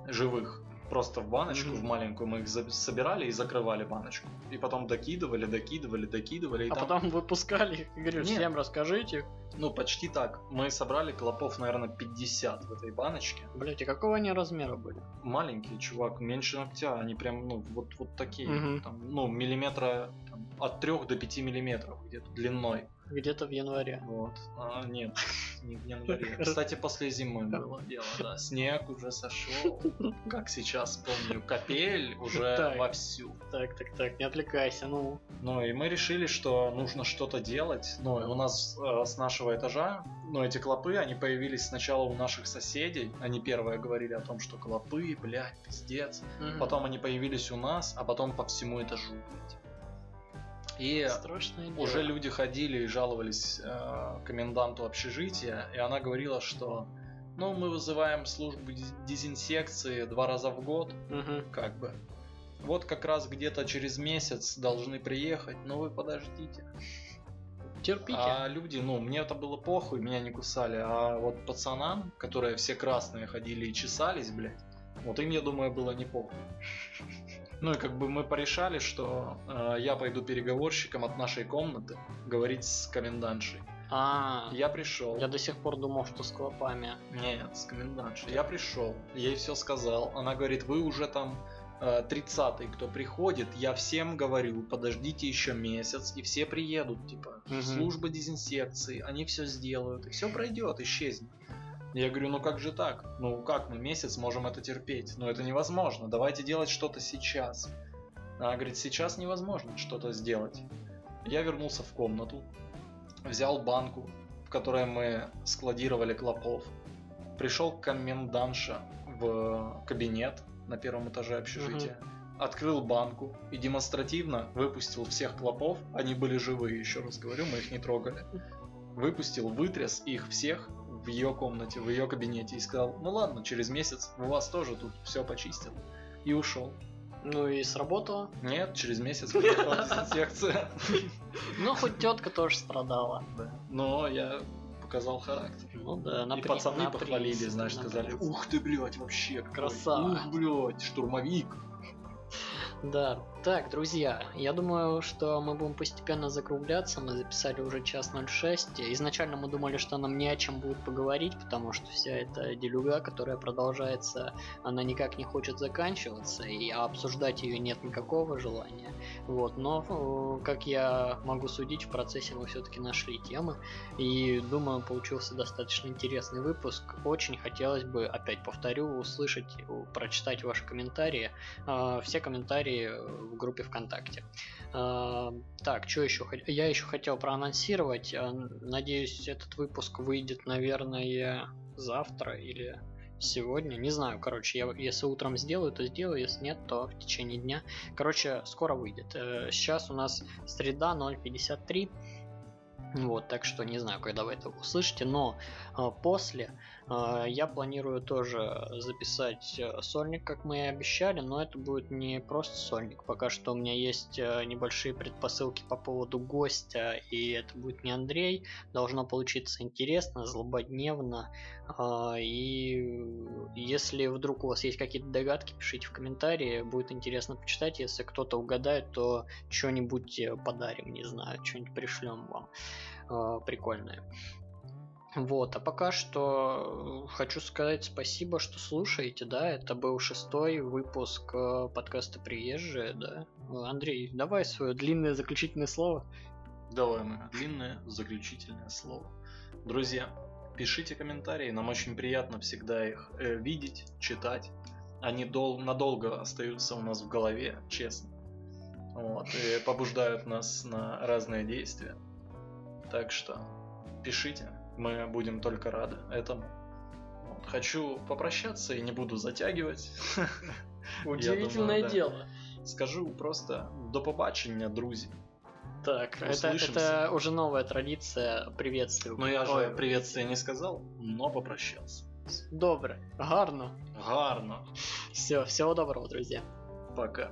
живых. Просто в баночку, Мгм. в маленькую, мы их собирали и закрывали баночку. И потом докидывали, докидывали, докидывали. И А там, потом выпускали их и говорю, Нет. всем расскажите. ну, почти так. Мы собрали клопов, наверное, 50 в этой баночке. Блять, и какого они размера были? Маленькие, чувак, меньше ногтя. Они прям, ну, вот, вот такие. Мгм. там, ну, миллиметра там, от 3 до 5 миллиметров где-то длиной. Где-то в январе. Вот. А, нет, не в январе. Кстати, после зимы было дело, да. Снег уже сошел. Как сейчас помню, капель уже Так. вовсю. Так, так, так, не отвлекайся, ну. Ну и мы решили, что нужно что-то делать. Ну, у нас э, с нашего этажа, ну, эти клопы, они появились сначала у наших соседей. Они первые говорили о том, что клопы, блядь, пиздец. Потом они появились у нас, а потом по всему этажу, блядь. И Страшное дело. уже люди ходили и жаловались э, коменданту общежития, и она говорила, что ну мы вызываем службу дез- дезинсекции два раза в год, Мгм. как бы. Вот как раз где-то через месяц должны приехать, но вы подождите. Терпите. А люди, ну, мне это было похуй, меня не кусали, а вот пацанам, которые все красные ходили и чесались, блядь, вот им, я думаю, было не похуй. Ну и как бы мы порешали, что э, я пойду переговорщиком от нашей комнаты говорить с комендантшей. А, Я пришел. я до сих пор думал, что с клопами. Нет, с комендантшей. Я пришел, ей все сказал. Она говорит, вы уже там э, 30-й, кто приходит, я всем говорю, подождите еще месяц, и все приедут, типа, Мгм. служба дезинсекции, они все сделают, и все пройдет, исчезнет. Я говорю, ну как же так? Ну как мы месяц можем это терпеть? Ну это невозможно, давайте делать что-то сейчас. Она говорит, сейчас невозможно что-то сделать. Я вернулся в комнату, взял банку, в которой мы складировали клопов, пришел комендантша в кабинет на первом этаже общежития, открыл банку и демонстративно выпустил всех клопов, они были живые, еще раз говорю, мы их не трогали. Выпустил, вытряс их всех в ее комнате, в ее кабинете и сказал, ну ладно, через месяц у вас тоже тут все почистят. И ушел. Ну и сработало. Нет, через месяц приехала дезинсекция. Ну, хоть тетка тоже страдала. Да. Но я показал характер. Ну да, И напри- пацаны похвалили, знаешь, сказали, ух ты, блядь, вообще. Красава. Ух, блядь, штурмовик. Да. Так, друзья, я думаю, что мы будем постепенно закругляться. Мы записали уже час 06. Изначально мы думали, что нам не о чем будет поговорить, потому что вся эта делюга, которая продолжается, она никак не хочет заканчиваться, и обсуждать ее нет никакого желания. Вот, но, э, как я могу судить, в процессе мы все-таки нашли темы, и думаю, получился достаточно интересный выпуск. Очень хотелось бы, опять повторю, услышать, прочитать ваши комментарии. А, все комментарии в группе ВКонтакте. А, так, что еще? Я еще хотел проанонсировать. а, Надеюсь, этот выпуск выйдет, наверное, завтра или сегодня. Не знаю, короче, я, если утром сделаю, то сделаю, если нет, то в течение дня. Короче, скоро выйдет. Э, Сейчас у нас среда 0.53. Вот, так что не знаю, когда вы это услышите, но э, после я планирую тоже записать э, сольник, как мы и обещали, но это будет не просто сольник. Пока что у меня есть э, небольшие предпосылки по поводу гостя, и это будет не Андрей. Должно получиться интересно, злободневно. э, и если вдруг у вас есть какие-то догадки, пишите в комментарии, будет интересно почитать. Если кто-то угадает, то что-нибудь э, подарим, не знаю, что-нибудь пришлем вам э, прикольное. Вот, а пока что э, хочу сказать спасибо, что слушаете, да, это был шестой выпуск э, подкаста «Приезжие», да. Андрей, давай свое длинное заключительное слово. Давай, мое длинное заключительное слово. Друзья, пишите комментарии, нам очень приятно всегда их э, видеть, читать. Они дол- надолго остаются у нас в голове, честно. Вот, и побуждают нас на разные действия. Так что пишите, мы будем только рады этому. Вот, хочу попрощаться и не буду затягивать. Удивительное дело. Скажу просто до побачення, друзі. Так, это, Услышимся. это уже новая традиция приветствия. Ну я же Ой, приветствия не сказал, но попрощался. Добре, гарно. Гарно. Все, всего доброго, друзья. Пока.